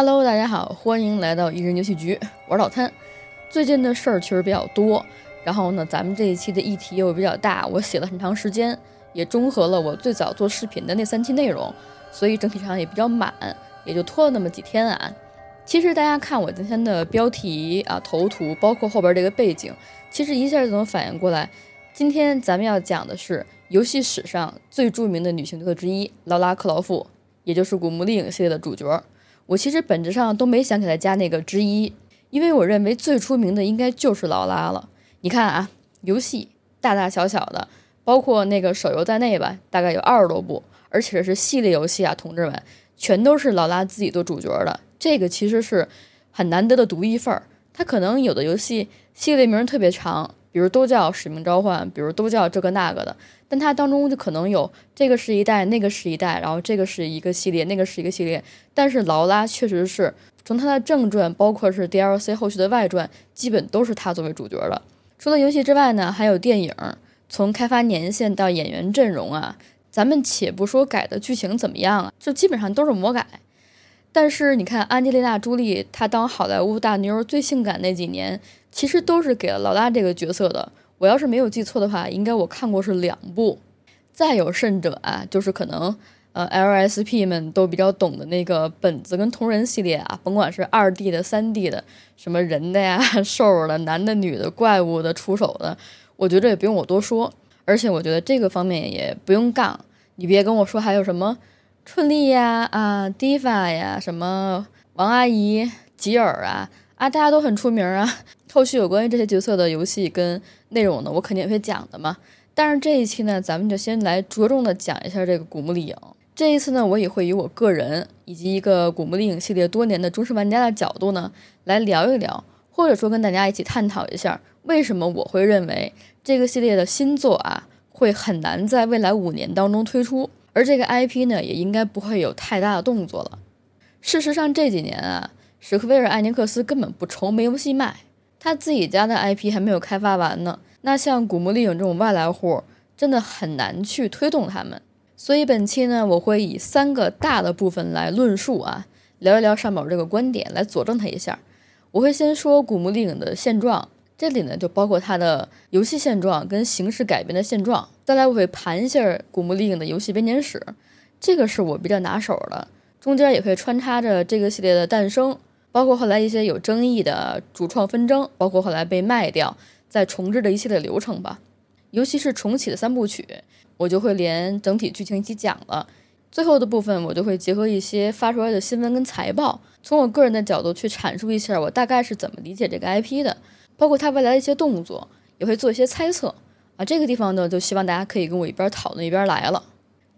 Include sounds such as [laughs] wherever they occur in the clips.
Hello，大家好，欢迎来到一人游戏局，我是老摊。最近的事儿确实比较多，然后呢，咱们这一期的议题又比较大，我写了很长时间，也综合了我最早做视频的那三期内容，所以整体上也比较满，也就拖了那么几天啊。其实大家看我今天的标题啊、头图，包括后边这个背景，其实一下就能反应过来，今天咱们要讲的是游戏史上最著名的女性角色之一劳拉·克劳夫，也就是《古墓丽影》系列的主角。我其实本质上都没想给他加那个之一，因为我认为最出名的应该就是劳拉了。你看啊，游戏大大小小的，包括那个手游在内吧，大概有二十多部，而且是系列游戏啊，同志们，全都是劳拉自己做主角的。这个其实是很难得的独一份儿。他可能有的游戏系列名特别长，比如都叫《使命召唤》，比如都叫这个那个的，但它当中就可能有这个是一代，那个是一代，然后这个是一个系列，那个是一个系列。但是劳拉确实是从它的正传，包括是 DLC 后续的外传，基本都是他作为主角的。除了游戏之外呢，还有电影。从开发年限到演员阵容啊，咱们且不说改的剧情怎么样啊，就基本上都是魔改。但是你看，安吉丽娜·朱莉她当好莱坞大妞最性感那几年，其实都是给了劳拉这个角色的。我要是没有记错的话，应该我看过是两部。再有甚者啊，就是可能呃 LSP 们都比较懂的那个本子跟同人系列啊，甭管是二 D 的、三 D 的，什么人的呀、[laughs] 兽的、男的、女的、怪物的、出手的，我觉得也不用我多说。而且我觉得这个方面也不用杠，你别跟我说还有什么。春丽呀，啊，Diva 呀，什么王阿姨、吉尔啊，啊，大家都很出名啊。后续有关于这些角色的游戏跟内容呢，我肯定也会讲的嘛。但是这一期呢，咱们就先来着重的讲一下这个《古墓丽影》。这一次呢，我也会以我个人以及一个《古墓丽影》系列多年的忠实玩家的角度呢，来聊一聊，或者说跟大家一起探讨一下，为什么我会认为这个系列的新作啊，会很难在未来五年当中推出。而这个 IP 呢，也应该不会有太大的动作了。事实上，这几年啊，史克威尔艾尼克斯根本不愁没游戏卖，他自己家的 IP 还没有开发完呢。那像《古墓丽影》这种外来户，真的很难去推动他们。所以本期呢，我会以三个大的部分来论述啊，聊一聊上面这个观点，来佐证它一下。我会先说《古墓丽影》的现状。这里呢，就包括它的游戏现状跟形式改变的现状。再来，我会盘一下《古墓丽影》的游戏编年史，这个是我比较拿手的。中间也会穿插着这个系列的诞生，包括后来一些有争议的主创纷争，包括后来被卖掉再重置的一系列流程吧。尤其是重启的三部曲，我就会连整体剧情一起讲了。最后的部分，我就会结合一些发出来的新闻跟财报，从我个人的角度去阐述一下我大概是怎么理解这个 IP 的。包括它未来的一些动作，也会做一些猜测啊。这个地方呢，就希望大家可以跟我一边讨论一边来了。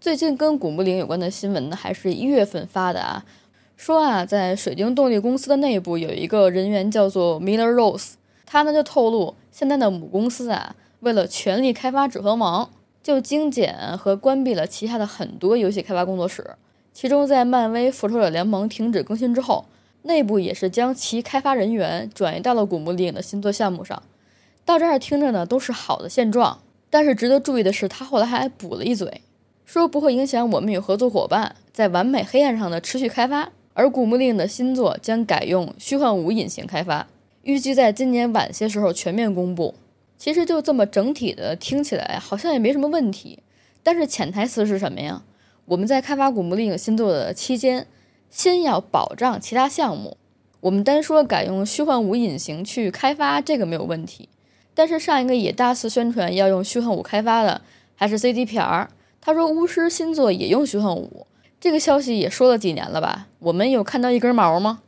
最近跟古墓陵有关的新闻呢，还是一月份发的啊，说啊，在水晶动力公司的内部有一个人员叫做 Miller Rose，他呢就透露，现在的母公司啊，为了全力开发《指环王》，就精简和关闭了旗下的很多游戏开发工作室。其中，在漫威《复仇者联盟》停止更新之后。内部也是将其开发人员转移到了《古墓丽影》的新作项目上。到这儿听着呢都是好的现状，但是值得注意的是，他后来还补了一嘴，说不会影响我们与合作伙伴在完美黑暗上的持续开发。而《古墓丽影》的新作将改用虚幻五引擎开发，预计在今年晚些时候全面公布。其实就这么整体的听起来好像也没什么问题，但是潜台词是什么呀？我们在开发《古墓丽影》新作的期间。先要保障其他项目，我们单说改用虚幻五引擎去开发这个没有问题，但是上一个也大肆宣传要用虚幻五开发的还是 CDPR，他说巫师新作也用虚幻五，这个消息也说了几年了吧？我们有看到一根毛吗？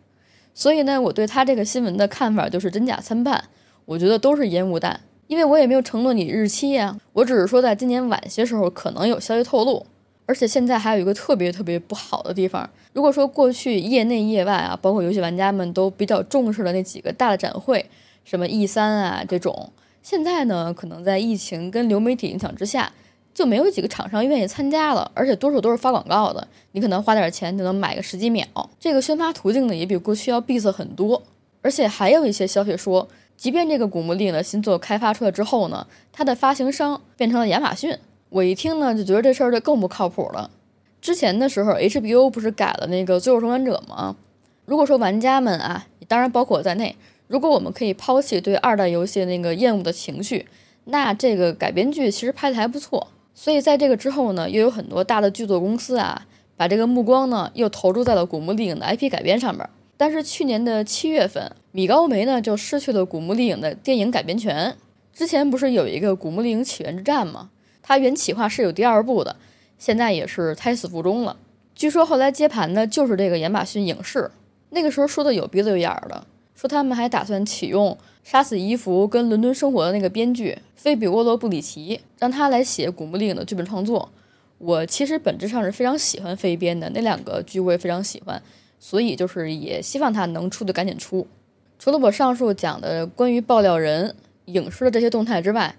所以呢，我对他这个新闻的看法就是真假参半，我觉得都是烟雾弹，因为我也没有承诺你日期呀，我只是说在今年晚些时候可能有消息透露。而且现在还有一个特别特别不好的地方。如果说过去业内业外啊，包括游戏玩家们都比较重视的那几个大的展会，什么 E 三啊这种，现在呢可能在疫情跟流媒体影响之下，就没有几个厂商愿意参加了。而且多数都是发广告的，你可能花点钱就能买个十几秒。这个宣发途径呢也比过去要闭塞很多。而且还有一些消息说，即便这个古墓丽影的新作开发出来之后呢，它的发行商变成了亚马逊。我一听呢，就觉得这事儿就更不靠谱了。之前的时候，HBO 不是改了那个《最后生还者》吗？如果说玩家们啊，当然包括我在内，如果我们可以抛弃对二代游戏那个厌恶的情绪，那这个改编剧其实拍的还不错。所以在这个之后呢，又有很多大的剧作公司啊，把这个目光呢又投注在了《古墓丽影》的 IP 改编上面。但是去年的七月份，米高梅呢就失去了《古墓丽影》的电影改编权。之前不是有一个《古墓丽影：起源之战》吗？它原企划是有第二部的，现在也是胎死腹中了。据说后来接盘的就是这个亚马逊影视。那个时候说的有鼻子有眼儿的，说他们还打算启用《杀死伊芙》跟《伦敦生活》的那个编剧菲比沃罗布里奇，让他来写《古墓丽影》的剧本创作。我其实本质上是非常喜欢飞编的那两个剧，我也非常喜欢，所以就是也希望他能出的赶紧出。除了我上述讲的关于爆料人影视的这些动态之外，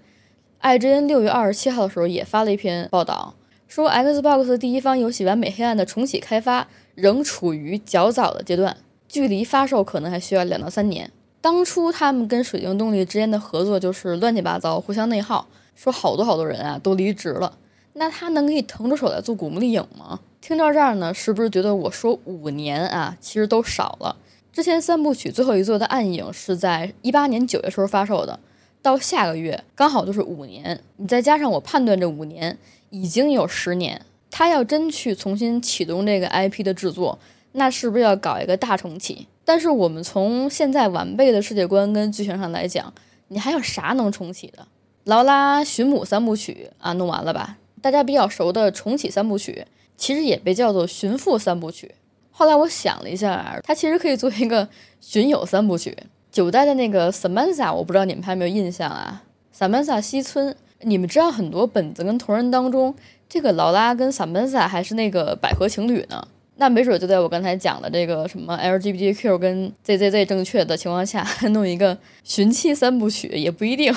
爱之恩六月二十七号的时候也发了一篇报道，说 Xbox 第一方游戏《完美黑暗》的重启开发仍处于较早的阶段。距离发售可能还需要两到三年。当初他们跟水晶动力之间的合作就是乱七八糟，互相内耗，说好多好多人啊都离职了。那他能给你腾出手来做古墓丽影吗？听到这儿呢，是不是觉得我说五年啊，其实都少了？之前三部曲最后一座的暗影是在一八年九月时候发售的，到下个月刚好就是五年。你再加上我判断这五年已经有十年，他要真去重新启动这个 IP 的制作。那是不是要搞一个大重启？但是我们从现在完备的世界观跟剧情上来讲，你还有啥能重启的？劳拉寻母三部曲啊，弄完了吧？大家比较熟的重启三部曲，其实也被叫做寻父三部曲。后来我想了一下，它其实可以做一个寻友三部曲。九代的那个 Samantha，我不知道你们还有没有印象啊？Samantha 西村，你们知道很多本子跟同人当中，这个劳拉跟 Samantha 还是那个百合情侣呢？那没准就在我刚才讲的这个什么 LGBTQ 跟 ZZZ 正确的情况下，弄一个寻妻三部曲也不一定。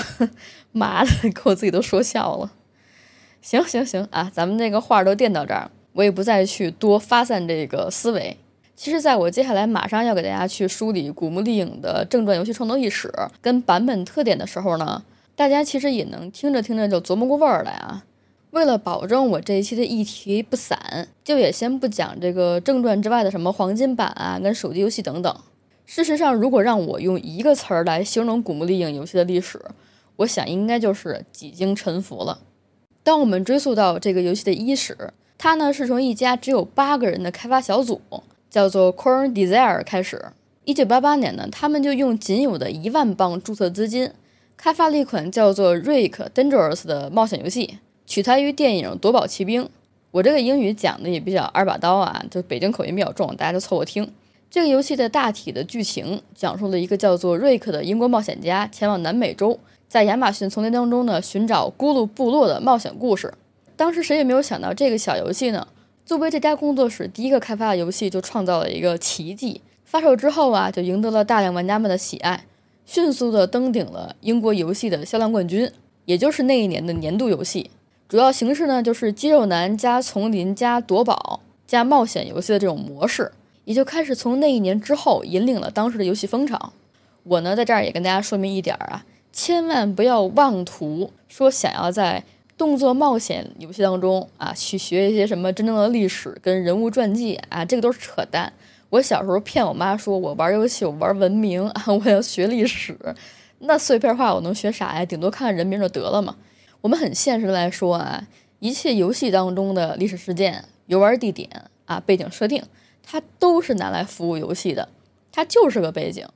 妈的，给我自己都说笑了。行行行啊，咱们这个话都垫到这儿，我也不再去多发散这个思维。其实，在我接下来马上要给大家去梳理《古墓丽影》的正传游戏创作历史跟版本特点的时候呢，大家其实也能听着听着就琢磨过味儿来啊。为了保证我这一期的议题不散，就也先不讲这个正传之外的什么黄金版啊，跟手机游戏等等。事实上，如果让我用一个词儿来形容《古墓丽影》游戏的历史，我想应该就是几经沉浮了。当我们追溯到这个游戏的伊始，它呢是从一家只有八个人的开发小组，叫做 Corn Desire 开始。一九八八年呢，他们就用仅有的一万磅注册资金，开发了一款叫做《Rick Dangerous》的冒险游戏。取材于电影《夺宝奇兵》，我这个英语讲的也比较二把刀啊，就北京口音比较重，大家就凑合听。这个游戏的大体的剧情讲述了一个叫做瑞克的英国冒险家前往南美洲，在亚马逊丛林当中呢寻找咕噜部落的冒险故事。当时谁也没有想到，这个小游戏呢，作为这家工作室第一个开发的游戏，就创造了一个奇迹。发售之后啊，就赢得了大量玩家们的喜爱，迅速的登顶了英国游戏的销量冠军，也就是那一年的年度游戏。主要形式呢，就是肌肉男加丛林加夺宝加冒险游戏的这种模式，也就开始从那一年之后引领了当时的游戏风潮。我呢，在这儿也跟大家说明一点啊，千万不要妄图说想要在动作冒险游戏当中啊去学一些什么真正的历史跟人物传记啊，这个都是扯淡。我小时候骗我妈说我玩游戏我玩文明啊，[laughs] 我要学历史，那碎片化我能学啥呀？顶多看看人名就得了嘛。我们很现实的来说啊，一切游戏当中的历史事件、游玩地点啊、背景设定，它都是拿来服务游戏的，它就是个背景。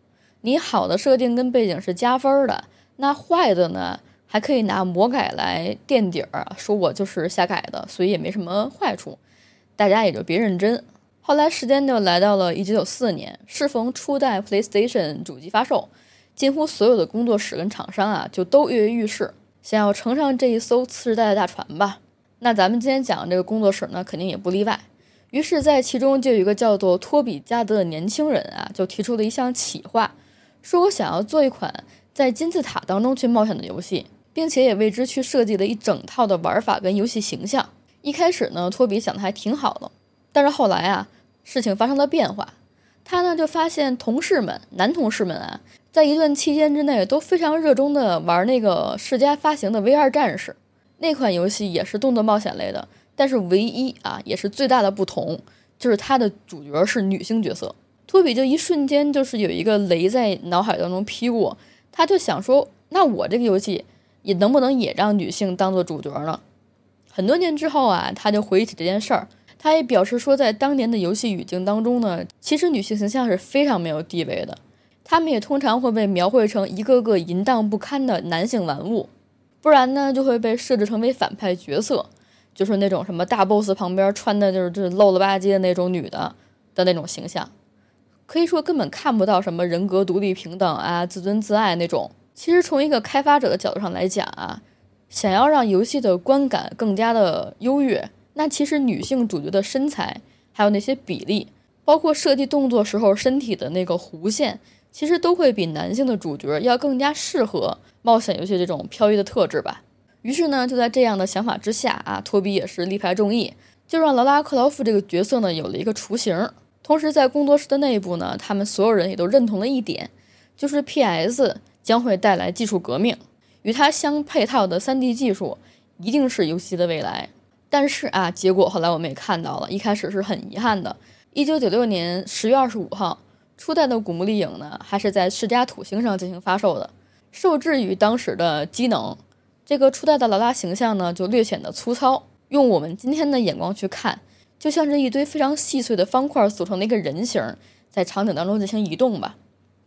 你好的设定跟背景是加分的，那坏的呢，还可以拿魔改来垫底儿，说我就是瞎改的，所以也没什么坏处，大家也就别认真。后来时间就来到了 [laughs] 一九九四年，适逢初代 PlayStation 主机发售，几乎所有的工作室跟厂商啊，就都跃跃欲试。想要乘上这一艘次时代的大船吧？那咱们今天讲的这个工作室呢，肯定也不例外。于是，在其中就有一个叫做托比加德的年轻人啊，就提出了一项企划，说我想要做一款在金字塔当中去冒险的游戏，并且也为之去设计了一整套的玩法跟游戏形象。一开始呢，托比想的还挺好的，但是后来啊，事情发生了变化，他呢就发现同事们，男同事们啊。在一段期间之内，都非常热衷的玩那个世嘉发行的《V 二战士》那款游戏，也是动作冒险类的。但是唯一啊，也是最大的不同，就是它的主角是女性角色。托比就一瞬间就是有一个雷在脑海当中劈过，他就想说，那我这个游戏也能不能也让女性当做主角呢？很多年之后啊，他就回忆起这件事儿，他也表示说，在当年的游戏语境当中呢，其实女性形象是非常没有地位的，他们也通常会被描绘成一个个淫荡不堪的男性玩物，不然呢就会被设置成为反派角色。就是那种什么大 boss 旁边穿的就是就是露了吧唧的那种女的的那种形象，可以说根本看不到什么人格独立平等啊、自尊自爱那种。其实从一个开发者的角度上来讲啊，想要让游戏的观感更加的优越，那其实女性主角的身材还有那些比例，包括设计动作时候身体的那个弧线，其实都会比男性的主角要更加适合冒险游戏这种飘逸的特质吧。于是呢，就在这样的想法之下啊，托比也是力排众议，就让劳拉·克劳夫这个角色呢有了一个雏形。同时，在工作室的内部呢，他们所有人也都认同了一点，就是 P.S. 将会带来技术革命，与它相配套的 3D 技术一定是游戏的未来。但是啊，结果后来我们也看到了，一开始是很遗憾的。1996年10月25号，初代的《古墓丽影》呢，还是在世嘉土星上进行发售的，受制于当时的机能。这个初代的劳拉形象呢，就略显得粗糙。用我们今天的眼光去看，就像是一堆非常细碎的方块组成的一个人形，在场景当中进行移动吧。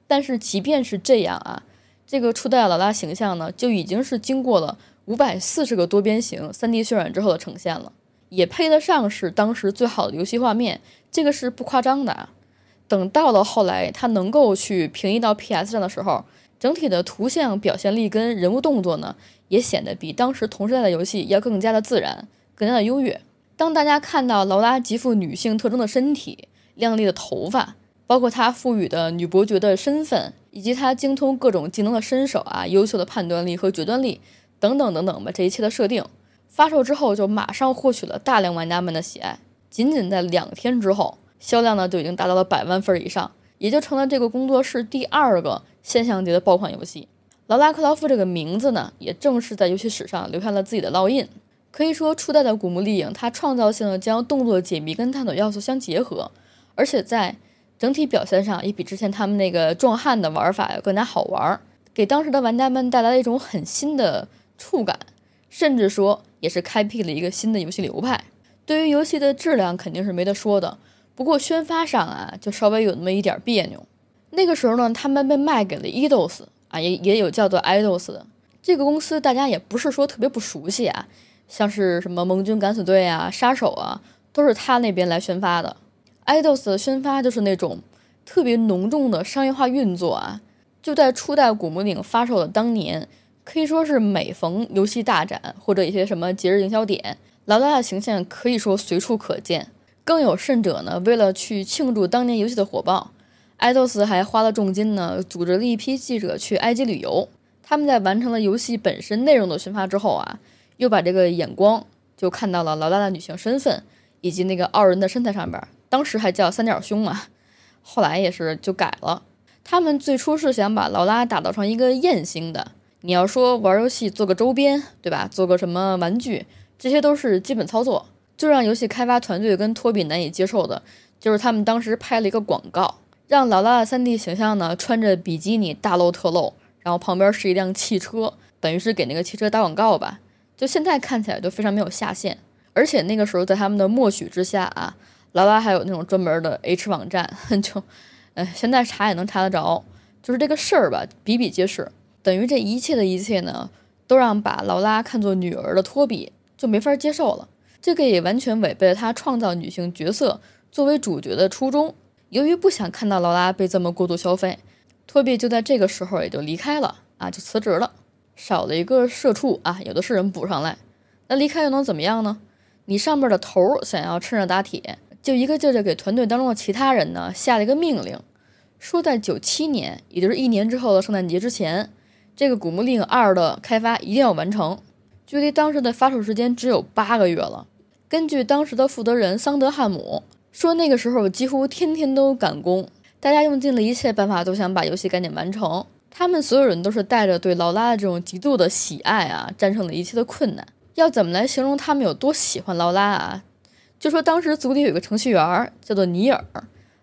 但是即便是这样啊，这个初代劳拉形象呢，就已经是经过了五百四十个多边形 3D 渲染之后的呈现了，也配得上是当时最好的游戏画面。这个是不夸张的啊。等到了后来，它能够去平移到 PS 上的时候。整体的图像表现力跟人物动作呢，也显得比当时同时代的游戏要更加的自然，更加的优越。当大家看到劳拉极富女性特征的身体、亮丽的头发，包括她赋予的女伯爵的身份，以及她精通各种技能的身手啊、优秀的判断力和决断力等等等等吧，这一切的设定，发售之后就马上获取了大量玩家们的喜爱。仅仅在两天之后，销量呢就已经达到了百万份以上，也就成了这个工作室第二个。现象级的爆款游戏，劳拉·克劳夫这个名字呢，也正是在游戏史上留下了自己的烙印。可以说，初代的《古墓丽影》它创造性的将动作解谜跟探索要素相结合，而且在整体表现上也比之前他们那个壮汉的玩法要更加好玩，给当时的玩家们带来了一种很新的触感，甚至说也是开辟了一个新的游戏流派。对于游戏的质量肯定是没得说的，不过宣发上啊，就稍微有那么一点别扭。那个时候呢，他们被卖给了 Eidos 啊，也也有叫做 Eidos 的这个公司，大家也不是说特别不熟悉啊，像是什么盟军敢死队啊、杀手啊，都是他那边来宣发的。Eidos 的宣发就是那种特别浓重的商业化运作啊，就在初代古墓丽影发售的当年，可以说是每逢游戏大展或者一些什么节日营销点，劳拉的形象可以说随处可见。更有甚者呢，为了去庆祝当年游戏的火爆。爱豆斯还花了重金呢，组织了一批记者去埃及旅游。他们在完成了游戏本身内容的宣发之后啊，又把这个眼光就看到了劳拉的女性身份以及那个傲人的身材上边。当时还叫三角胸嘛，后来也是就改了。他们最初是想把劳拉打造成一个艳星的。你要说玩游戏做个周边，对吧？做个什么玩具，这些都是基本操作。最让游戏开发团队跟托比难以接受的，就是他们当时拍了一个广告。让劳拉的 3D 形象呢穿着比基尼大露特露，然后旁边是一辆汽车，等于是给那个汽车打广告吧。就现在看起来都非常没有下限，而且那个时候在他们的默许之下啊，劳拉还有那种专门的 H 网站，[laughs] 就，哎，现在查也能查得着。就是这个事儿吧，比比皆是。等于这一切的一切呢，都让把劳拉看作女儿的托比就没法接受了。这个也完全违背了他创造女性角色作为主角的初衷。由于不想看到劳拉被这么过度消费，托比就在这个时候也就离开了啊，就辞职了，少了一个社畜啊，有的是人补上来。那离开又能怎么样呢？你上面的头想要趁热打铁，就一个劲儿的给团队当中的其他人呢下了一个命令，说在九七年，也就是一年之后的圣诞节之前，这个《古墓丽影二》的开发一定要完成，距离当时的发售时间只有八个月了。根据当时的负责人桑德汉姆。说那个时候几乎天天都赶工，大家用尽了一切办法都想把游戏赶紧完成。他们所有人都是带着对劳拉的这种极度的喜爱啊，战胜了一切的困难。要怎么来形容他们有多喜欢劳拉啊？就说当时组里有个程序员叫做尼尔，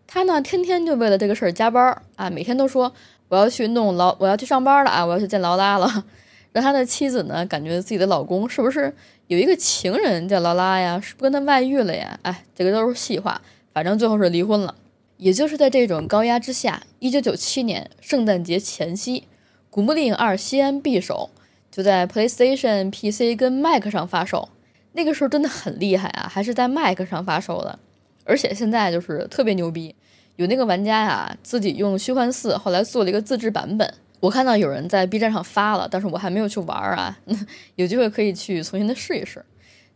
他呢天天就为了这个事儿加班啊，每天都说我要去弄劳，我要去上班了啊，我要去见劳拉了。让他的妻子呢感觉自己的老公是不是有一个情人叫劳拉呀？是不跟他外遇了呀？哎，这个都是细话，反正最后是离婚了。也就是在这种高压之下，一九九七年圣诞节前夕，《古墓丽影二：西安匕首》就在 PlayStation、PC 跟 Mac 上发售。那个时候真的很厉害啊，还是在 Mac 上发售的。而且现在就是特别牛逼，有那个玩家呀自己用虚幻四后来做了一个自制版本。我看到有人在 B 站上发了，但是我还没有去玩啊，[laughs] 有机会可以去重新的试一试。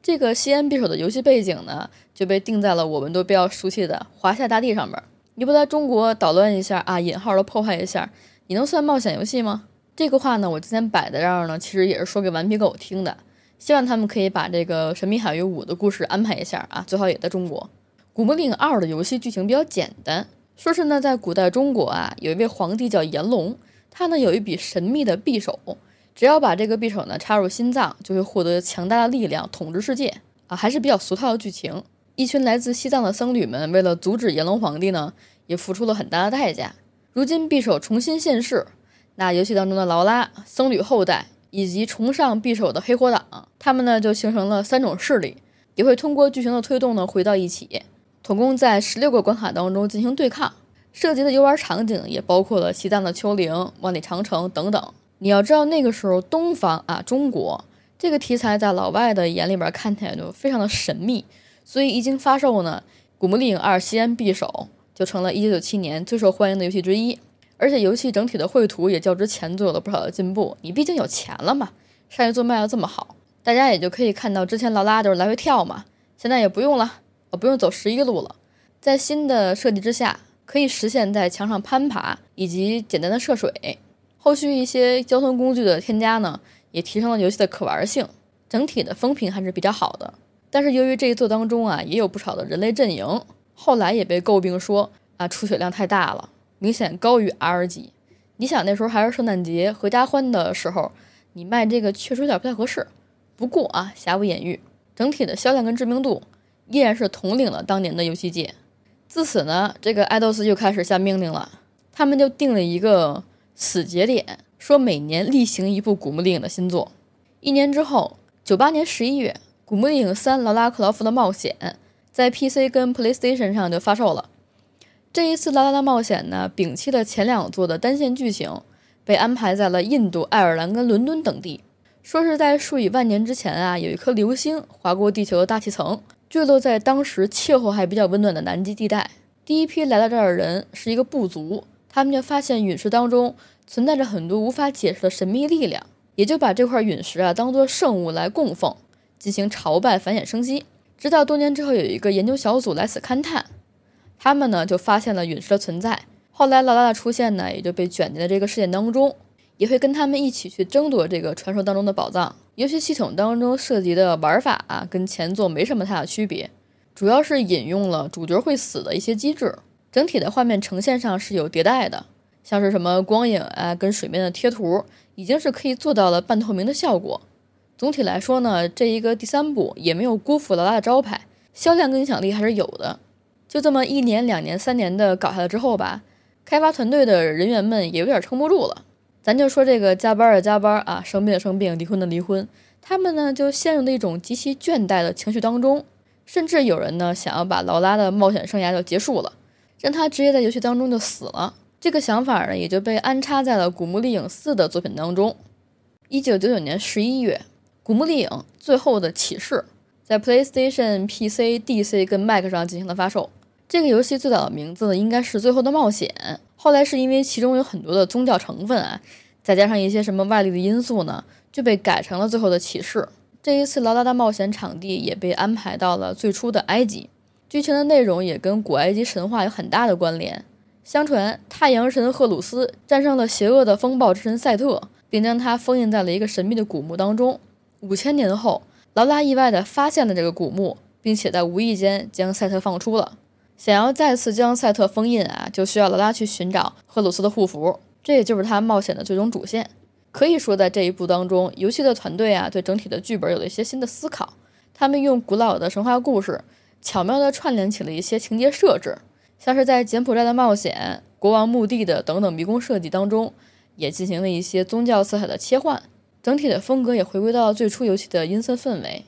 这个西安匕首的游戏背景呢，就被定在了我们都比较熟悉的华夏大地上面。你不在中国捣乱一下啊，引号的破坏一下，你能算冒险游戏吗？这个话呢，我今天摆在这儿呢，其实也是说给顽皮狗听的，希望他们可以把这个《神秘海域五》的故事安排一下啊，最好也在中国。《古墓丽影二》的游戏剧情比较简单，说是呢，在古代中国啊，有一位皇帝叫炎龙，他呢有一笔神秘的匕首，只要把这个匕首呢插入心脏，就会获得强大的力量，统治世界啊，还是比较俗套的剧情。一群来自西藏的僧侣们，为了阻止炎龙皇帝呢，也付出了很大的代价。如今匕首重新现世，那游戏当中的劳拉、僧侣后代以及崇尚匕首的黑火党，他们呢就形成了三种势力，也会通过剧情的推动呢回到一起，总共在十六个关卡当中进行对抗。涉及的游玩场景也包括了西藏的丘陵、万里长城等等。你要知道，那个时候东方啊，中国这个题材在老外的眼里边看起来就非常的神秘。所以一经发售呢，《古墓丽影二：西安匕首》就成了一九九七年最受欢迎的游戏之一，而且游戏整体的绘图也较之前做了不少的进步。你毕竟有钱了嘛，商业做卖的这么好，大家也就可以看到之前劳拉都是来回跳嘛，现在也不用了，我，不用走十一路了。在新的设计之下，可以实现在墙上攀爬以及简单的涉水。后续一些交通工具的添加呢，也提升了游戏的可玩性，整体的风评还是比较好的。但是由于这一作当中啊，也有不少的人类阵营，后来也被诟病说啊出血量太大了，明显高于 R 级。你想那时候还是圣诞节合家欢的时候，你卖这个确实有点不太合适。不过啊，瑕不掩瑜，整体的销量跟知名度依然是统领了当年的游戏界。自此呢，这个爱豆斯就开始下命令了，他们就定了一个死节点，说每年例行一部《古墓丽影》的新作。一年之后，九八年十一月。《古墓丽影三：劳拉·克劳夫的冒险》在 PC 跟 PlayStation 上就发售了。这一次劳拉的冒险呢，摒弃了前两座的单线剧情，被安排在了印度、爱尔兰跟伦敦等地。说是在数以万年之前啊，有一颗流星划过地球的大气层，坠落在当时气候还比较温暖的南极地带。第一批来到这儿的人是一个部族，他们就发现陨石当中存在着很多无法解释的神秘力量，也就把这块陨石啊当做圣物来供奉。进行朝拜，繁衍生息。直到多年之后，有一个研究小组来此勘探，他们呢就发现了陨石的存在。后来劳拉的出现呢，也就被卷进了这个事件当中，也会跟他们一起去争夺这个传说当中的宝藏。游戏系统当中涉及的玩法啊，跟前作没什么太大区别，主要是引用了主角会死的一些机制。整体的画面呈现上是有迭代的，像是什么光影啊，跟水面的贴图，已经是可以做到了半透明的效果。总体来说呢，这一个第三部也没有辜负劳拉的招牌，销量跟影响力还是有的。就这么一年、两年、三年的搞下来之后吧，开发团队的人员们也有点撑不住了。咱就说这个加班的加班啊，生病的生病，离婚的离婚，他们呢就陷入了一种极其倦怠的情绪当中，甚至有人呢想要把劳拉的冒险生涯就结束了，让他直接在游戏当中就死了。这个想法呢也就被安插在了《古墓丽影四》的作品当中。一九九九年十一月。《古墓丽影：最后的启示》在 PlayStation、PC、DC 跟 Mac 上进行了发售。这个游戏最早的名字呢，应该是《最后的冒险》。后来是因为其中有很多的宗教成分啊，再加上一些什么外力的因素呢，就被改成了《最后的启示》。这一次劳拉的冒险场地也被安排到了最初的埃及，剧情的内容也跟古埃及神话有很大的关联。相传，太阳神赫鲁斯战胜了邪恶的风暴之神赛特，并将他封印在了一个神秘的古墓当中。五千年后，劳拉意外地发现了这个古墓，并且在无意间将赛特放出了。想要再次将赛特封印啊，就需要劳拉去寻找赫鲁斯的护符，这也就是他冒险的最终主线。可以说，在这一部当中，游戏的团队啊，对整体的剧本有了一些新的思考。他们用古老的神话故事，巧妙地串联起了一些情节设置，像是在柬埔寨的冒险、国王墓地的等等迷宫设计当中，也进行了一些宗教色彩的切换，整体的风格也回归到最初游戏的阴森氛围。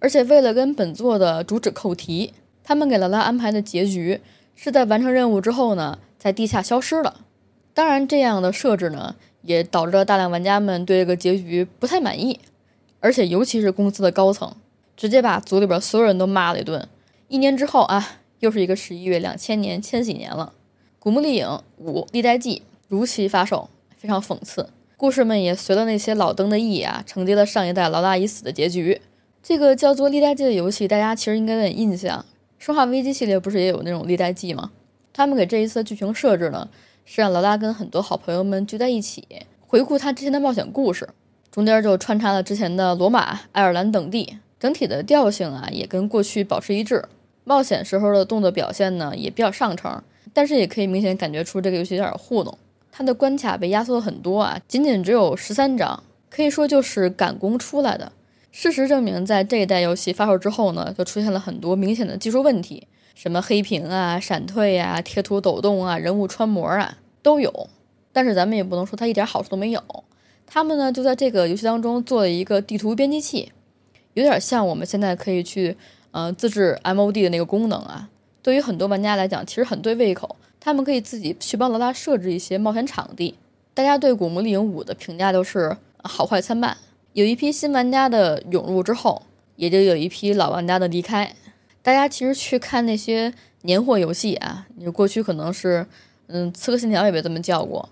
而且为了跟本作的主旨扣题，他们给劳拉安排的结局是在完成任务之后呢，在地下消失了。当然，这样的设置呢，也导致了大量玩家们对这个结局不太满意，而且尤其是公司的高层，直接把组里边所有人都骂了一顿。一年之后啊，又是一个十一月，两千年，千禧年了，《古墓丽影五：历代记》如期发售，非常讽刺。故事们也随了那些老登的意啊，承接了上一代劳拉已死的结局。这个叫做《历代记》的游戏，大家其实应该有点印象，《生化危机》系列不是也有那种历代记吗？他们给这一次的剧情设置呢，是让劳拉跟很多好朋友们聚在一起，回顾他之前的冒险故事，中间就穿插了之前的罗马、爱尔兰等地，整体的调性啊也跟过去保持一致。冒险时候的动作表现呢也比较上乘，但是也可以明显感觉出这个游戏有点糊弄，它的关卡被压缩了很多啊，仅仅只有十三章，可以说就是赶工出来的。事实证明，在这一代游戏发售之后呢，就出现了很多明显的技术问题，什么黑屏啊、闪退啊、贴图抖动啊、人物穿模啊都有。但是咱们也不能说它一点好处都没有。他们呢就在这个游戏当中做了一个地图编辑器，有点像我们现在可以去呃自制 MOD 的那个功能啊。对于很多玩家来讲，其实很对胃口。他们可以自己去帮劳拉设置一些冒险场地。大家对《古墓丽影五》的评价都是好坏参半。有一批新玩家的涌入之后，也就有一批老玩家的离开。大家其实去看那些年货游戏啊，你过去可能是，嗯，《刺客信条》也被这么叫过，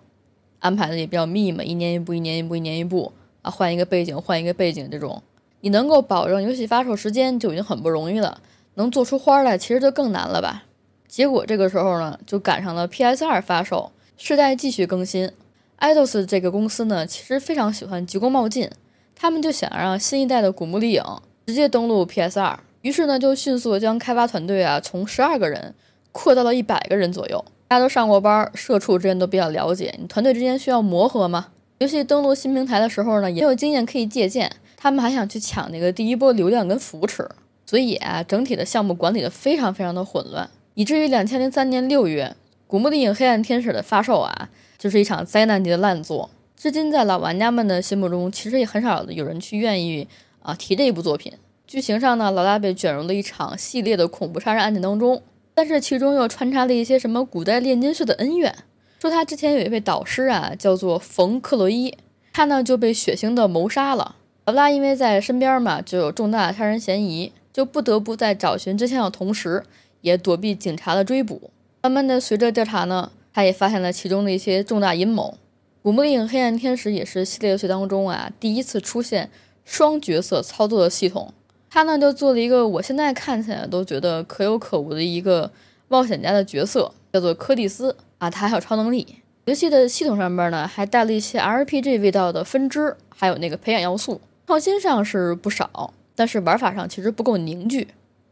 安排的也比较密嘛，一年一部，一年一部，一年一部啊，换一个背景，换一个背景，这种你能够保证游戏发售时间就已经很不容易了，能做出花来其实就更难了吧？结果这个时候呢，就赶上了 PS 二发售，世代继续更新。Eidos 这个公司呢，其实非常喜欢急功冒进。他们就想让新一代的《古墓丽影》直接登陆 PS 二，于是呢，就迅速将开发团队啊从十二个人扩到了一百个人左右。大家都上过班，社畜之间都比较了解，你团队之间需要磨合吗？游戏登陆新平台的时候呢，也有经验可以借鉴。他们还想去抢那个第一波流量跟扶持，所以啊，整体的项目管理的非常非常的混乱，以至于两千零三年六月，《古墓丽影：黑暗天使》的发售啊，就是一场灾难级的烂作。至今，在老玩家们的心目中，其实也很少有人去愿意啊提这一部作品。剧情上呢，劳拉被卷入了一场系列的恐怖杀人案件当中，但是其中又穿插了一些什么古代炼金术的恩怨。说他之前有一位导师啊，叫做冯克洛伊，他呢就被血腥的谋杀了。劳拉因为在身边嘛，就有重大的杀人嫌疑，就不得不在找寻真相的同时，也躲避警察的追捕。慢慢的，随着调查呢，他也发现了其中的一些重大阴谋。《古墓丽影：黑暗天使》也是系列游戏当中啊第一次出现双角色操作的系统。它呢就做了一个我现在看起来都觉得可有可无的一个冒险家的角色，叫做柯蒂斯啊。他还有超能力。游戏的系统上边呢还带了一些 RPG 味道的分支，还有那个培养要素，创新上是不少，但是玩法上其实不够凝聚。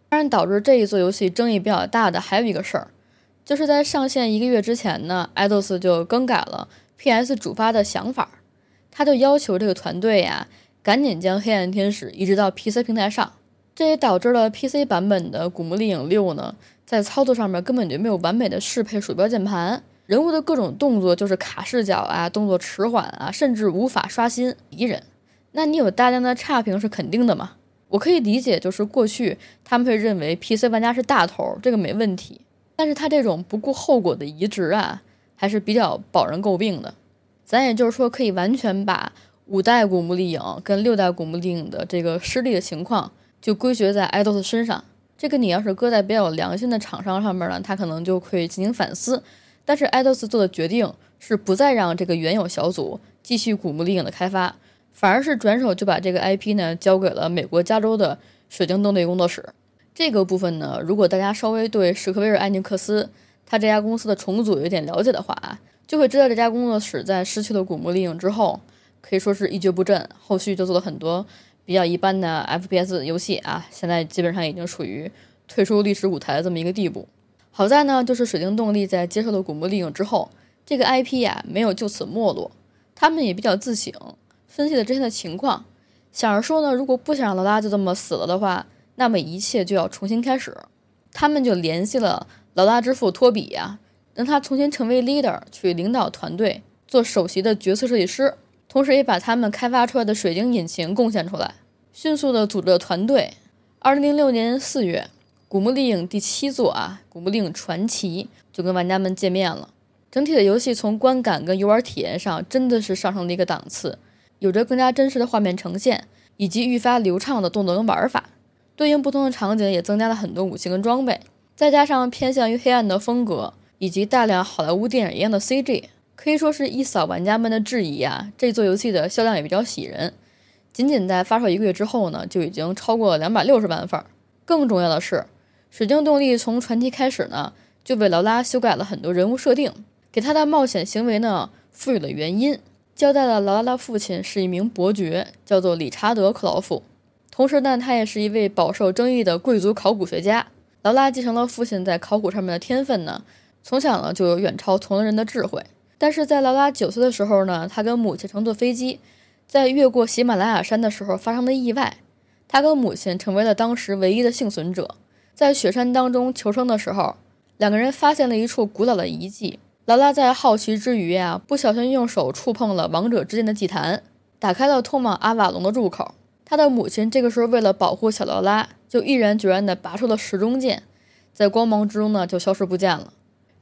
当然，导致这一座游戏争议比较大的还有一个事儿，就是在上线一个月之前呢，艾豆斯就更改了。P.S. 主发的想法，他就要求这个团队呀，赶紧将《黑暗天使》移植到 P.C. 平台上。这也导致了 P.C. 版本的《古墓丽影六》呢，在操作上面根本就没有完美的适配鼠标键盘，人物的各种动作就是卡视角啊，动作迟缓啊，甚至无法刷新敌人。那你有大量的差评是肯定的嘛？我可以理解，就是过去他们会认为 P.C. 玩家是大头，这个没问题。但是他这种不顾后果的移植啊。还是比较饱人诟病的，咱也就是说可以完全把五代古墓丽影跟六代古墓丽影的这个失利的情况就归结在爱豆的身上。这个你要是搁在比较有良心的厂商上面呢，他可能就会进行反思。但是爱豆斯做的决定是不再让这个原有小组继续古墓丽影的开发，反而是转手就把这个 IP 呢交给了美国加州的水晶动力工作室。这个部分呢，如果大家稍微对史克威尔艾尼克斯。他这家公司的重组有点了解的话啊，就会知道这家工作室在失去了古墓丽影之后，可以说是一蹶不振。后续就做了很多比较一般的 FPS 游戏啊，现在基本上已经属于退出历史舞台的这么一个地步。好在呢，就是水晶动力在接受了古墓丽影之后，这个 IP 呀没有就此没落，他们也比较自省，分析了之前的情况，想着说呢，如果不想让劳拉就这么死了的话，那么一切就要重新开始。他们就联系了。劳拉之父托比呀，让他重新成为 leader，去领导团队，做首席的角色设计师，同时也把他们开发出来的水晶引擎贡献出来，迅速的组织了团队。二零零六年四月，《古墓丽影》第七作啊，《古墓丽影传奇》就跟玩家们见面了。整体的游戏从观感跟游玩体验上真的是上升了一个档次，有着更加真实的画面呈现，以及愈发流畅的动作跟玩法。对应不同的场景也增加了很多武器跟装备，再加上偏向于黑暗的风格，以及大量好莱坞电影一样的 CG，可以说是一扫玩家们的质疑啊！这座游戏的销量也比较喜人，仅仅在发售一个月之后呢，就已经超过两百六十万份。更重要的是，水晶动力从传奇开始呢，就为劳拉修改了很多人物设定。给他的冒险行为呢赋予了原因，交代了劳拉的父亲是一名伯爵，叫做理查德·克劳夫。同时呢，他也是一位饱受争议的贵族考古学家。劳拉继承了父亲在考古上面的天分呢，从小呢就有远超同龄人的智慧。但是在劳拉九岁的时候呢，他跟母亲乘坐飞机，在越过喜马拉雅山的时候发生了意外，他跟母亲成为了当时唯一的幸存者。在雪山当中求生的时候，两个人发现了一处古老的遗迹。劳拉在好奇之余呀，不小心用手触碰了王者之剑的祭坛，打开了通往阿瓦隆的入口。他的母亲这个时候为了保护小劳拉，就毅然决然地拔出了时钟剑，在光芒之中呢就消失不见了。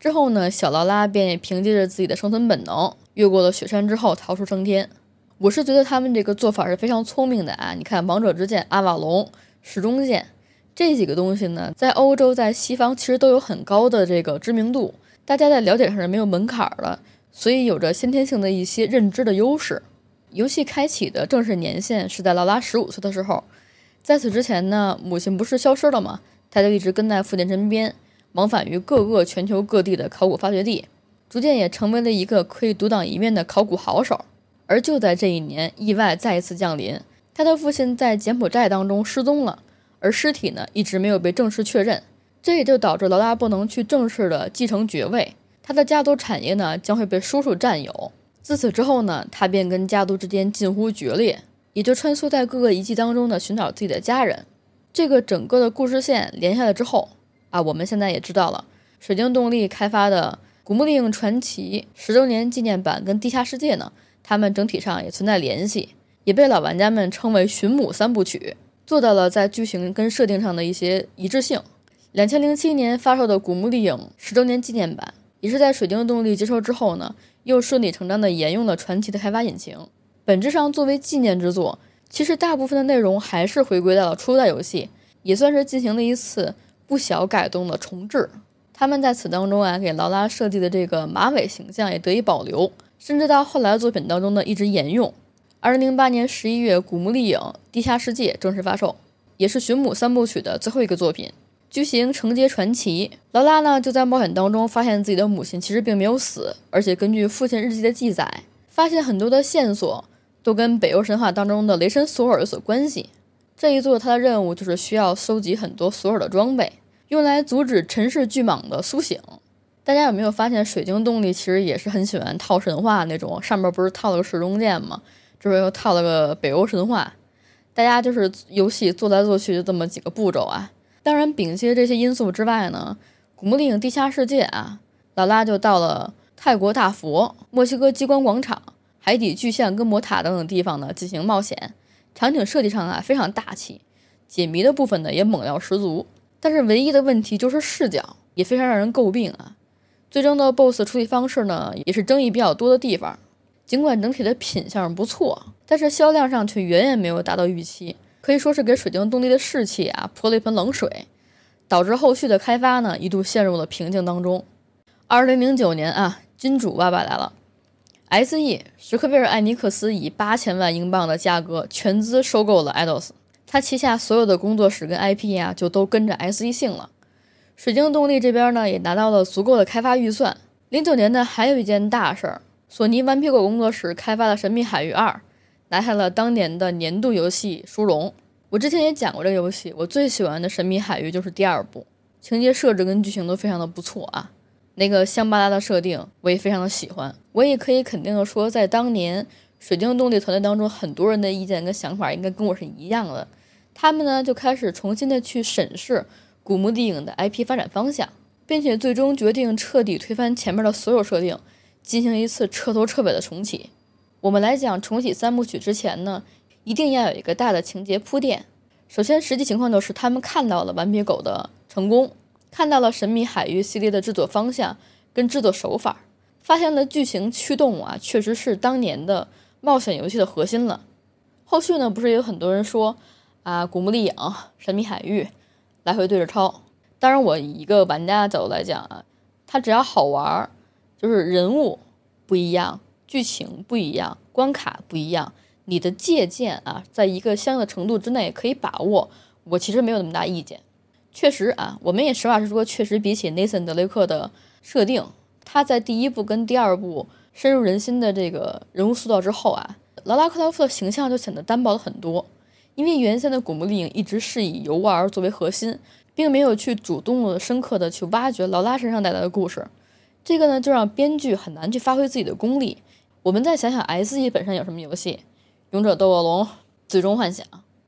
之后呢，小劳拉便也凭借着自己的生存本能，越过了雪山之后逃出升天。我是觉得他们这个做法是非常聪明的啊！你看，王者之剑、阿瓦隆、时钟剑这几个东西呢，在欧洲、在西方其实都有很高的这个知名度。大家在了解上是没有门槛的，所以有着先天性的一些认知的优势。游戏开启的正式年限是在劳拉十五岁的时候，在此之前呢，母亲不是消失了吗？他就一直跟在父亲身边，往返于各个全球各地的考古发掘地，逐渐也成为了一个可以独当一面的考古好手。而就在这一年，意外再一次降临，他的父亲在柬埔寨当中失踪了，而尸体呢，一直没有被正式确认。这也就导致劳拉不能去正式的继承爵位，他的家族产业呢将会被叔叔占有。自此之后呢，他便跟家族之间近乎决裂，也就穿梭在各个遗迹当中呢寻找自己的家人。这个整个的故事线连下来之后啊，我们现在也知道了，水晶动力开发的《古墓丽影传奇》十周年纪念版跟《地下世界》呢，它们整体上也存在联系，也被老玩家们称为“寻母三部曲”，做到了在剧情跟设定上的一些一致性。两千零七年发售的《古墓丽影》十周年纪念版，也是在水晶的动力接收之后呢，又顺理成章地沿用了传奇的开发引擎。本质上作为纪念之作，其实大部分的内容还是回归到了初代游戏，也算是进行了一次不小改动的重置。他们在此当中啊，给劳拉设计的这个马尾形象也得以保留，甚至到后来作品当中呢一直沿用。二零零八年十一月，《古墓丽影：地下世界》正式发售，也是寻母三部曲的最后一个作品。剧情承接传奇，劳拉呢就在冒险当中发现自己的母亲其实并没有死，而且根据父亲日记的记载，发现很多的线索都跟北欧神话当中的雷神索尔有所关系。这一座他的任务就是需要收集很多索尔的装备，用来阻止尘世巨蟒的苏醒。大家有没有发现，水晶动力其实也是很喜欢套神话那种，上面不是套了个时钟剑吗？这边又套了个北欧神话。大家就是游戏做来做去就这么几个步骤啊。当然，摒弃这些因素之外呢，《古墓丽影：地下世界》啊，劳拉就到了泰国大佛、墨西哥激光广场、海底巨象跟魔塔等等地方呢进行冒险。场景设计上啊非常大气，解谜的部分呢也猛料十足。但是唯一的问题就是视角也非常让人诟病啊。最终的 BOSS 处理方式呢也是争议比较多的地方。尽管整体的品相不错，但是销量上却远远没有达到预期。可以说是给水晶动力的士气啊泼了一盆冷水，导致后续的开发呢一度陷入了瓶颈当中。二零零九年啊，金主爸爸来了，S.E. 史克威尔艾尼克斯以八千万英镑的价格全资收购了 IDOS，他旗下所有的工作室跟 IP 啊就都跟着 S.E. 姓了。水晶动力这边呢也拿到了足够的开发预算。零九年呢还有一件大事儿，索尼顽皮狗工作室开发了《神秘海域二》。拿下了当年的年度游戏殊荣。我之前也讲过这个游戏，我最喜欢的《神秘海域》就是第二部，情节设置跟剧情都非常的不错啊。那个香巴拉的设定我也非常的喜欢。我也可以肯定的说，在当年水晶动力团队当中，很多人的意见跟想法应该跟我是一样的。他们呢就开始重新的去审视古墓丽影的 IP 发展方向。并且最终决定彻底推翻前面的所有设定，进行一次彻头彻尾的重启。我们来讲重启三部曲之前呢，一定要有一个大的情节铺垫。首先，实际情况就是他们看到了《顽皮狗》的成功，看到了《神秘海域》系列的制作方向跟制作手法，发现了剧情驱动啊，确实是当年的冒险游戏的核心了。后续呢，不是有很多人说啊，《古墓丽影》《神秘海域》来回对着抄。当然，我以一个玩家的角度来讲啊，它只要好玩，就是人物不一样，剧情不一样，关卡不一样，你的借鉴啊，在一个相应的程度之内可以把握，我其实没有那么大意见。确实啊，我们也实话实说，确实比起内森·德雷克的设定，他在第一部跟第二部深入人心的这个人物塑造之后啊，劳拉·克劳夫的形象就显得单薄了很多。因为原先的《古墓丽影》一直是以游玩作为核心。并没有去主动的、深刻的去挖掘劳拉身上带来的故事，这个呢就让编剧很难去发挥自己的功力。我们再想想 S E 本身有什么游戏，《勇者斗恶龙》《最终幻想》，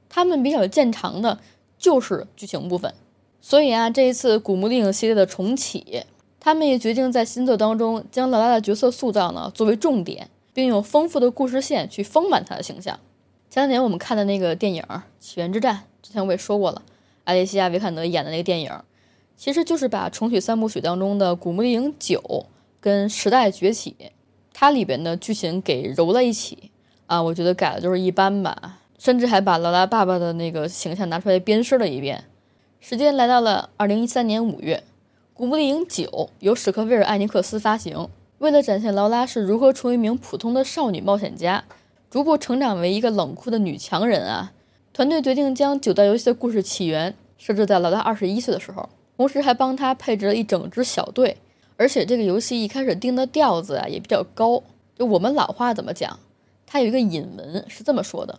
他们比较见长的就是剧情部分。所以啊，这一次《古墓丽影》系列的重启，他们也决定在新作当中将劳拉的角色塑造呢作为重点，并用丰富的故事线去丰满她的形象。前两年我们看的那个电影《起源之战》，之前我也说过了。艾丽西亚·维坎德演的那个电影，其实就是把重启三部曲当中的《古墓丽影九》跟《时代崛起》，它里边的剧情给揉在一起啊，我觉得改的就是一般吧，甚至还把劳拉爸爸的那个形象拿出来鞭尸了一遍。时间来到了二零一三年五月，《古墓丽影九》由史克威尔艾尼克斯发行，为了展现劳拉是如何从一名普通的少女冒险家，逐步成长为一个冷酷的女强人啊。团队决定将九代游戏的故事起源设置在劳拉二十一岁的时候，同时还帮他配置了一整支小队。而且这个游戏一开始定的调子啊也比较高，就我们老话怎么讲？它有一个引文是这么说的：“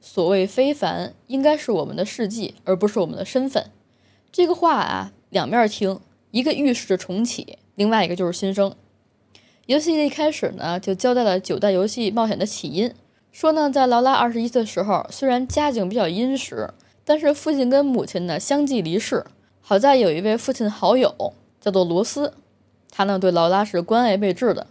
所谓非凡，应该是我们的事迹，而不是我们的身份。”这个话啊，两面听，一个预示着重启，另外一个就是新生。游戏一开始呢，就交代了九代游戏冒险的起因。说呢，在劳拉二十一岁的时候，虽然家境比较殷实，但是父亲跟母亲呢相继离世。好在有一位父亲好友叫做罗斯，他呢对劳拉是关爱备至的。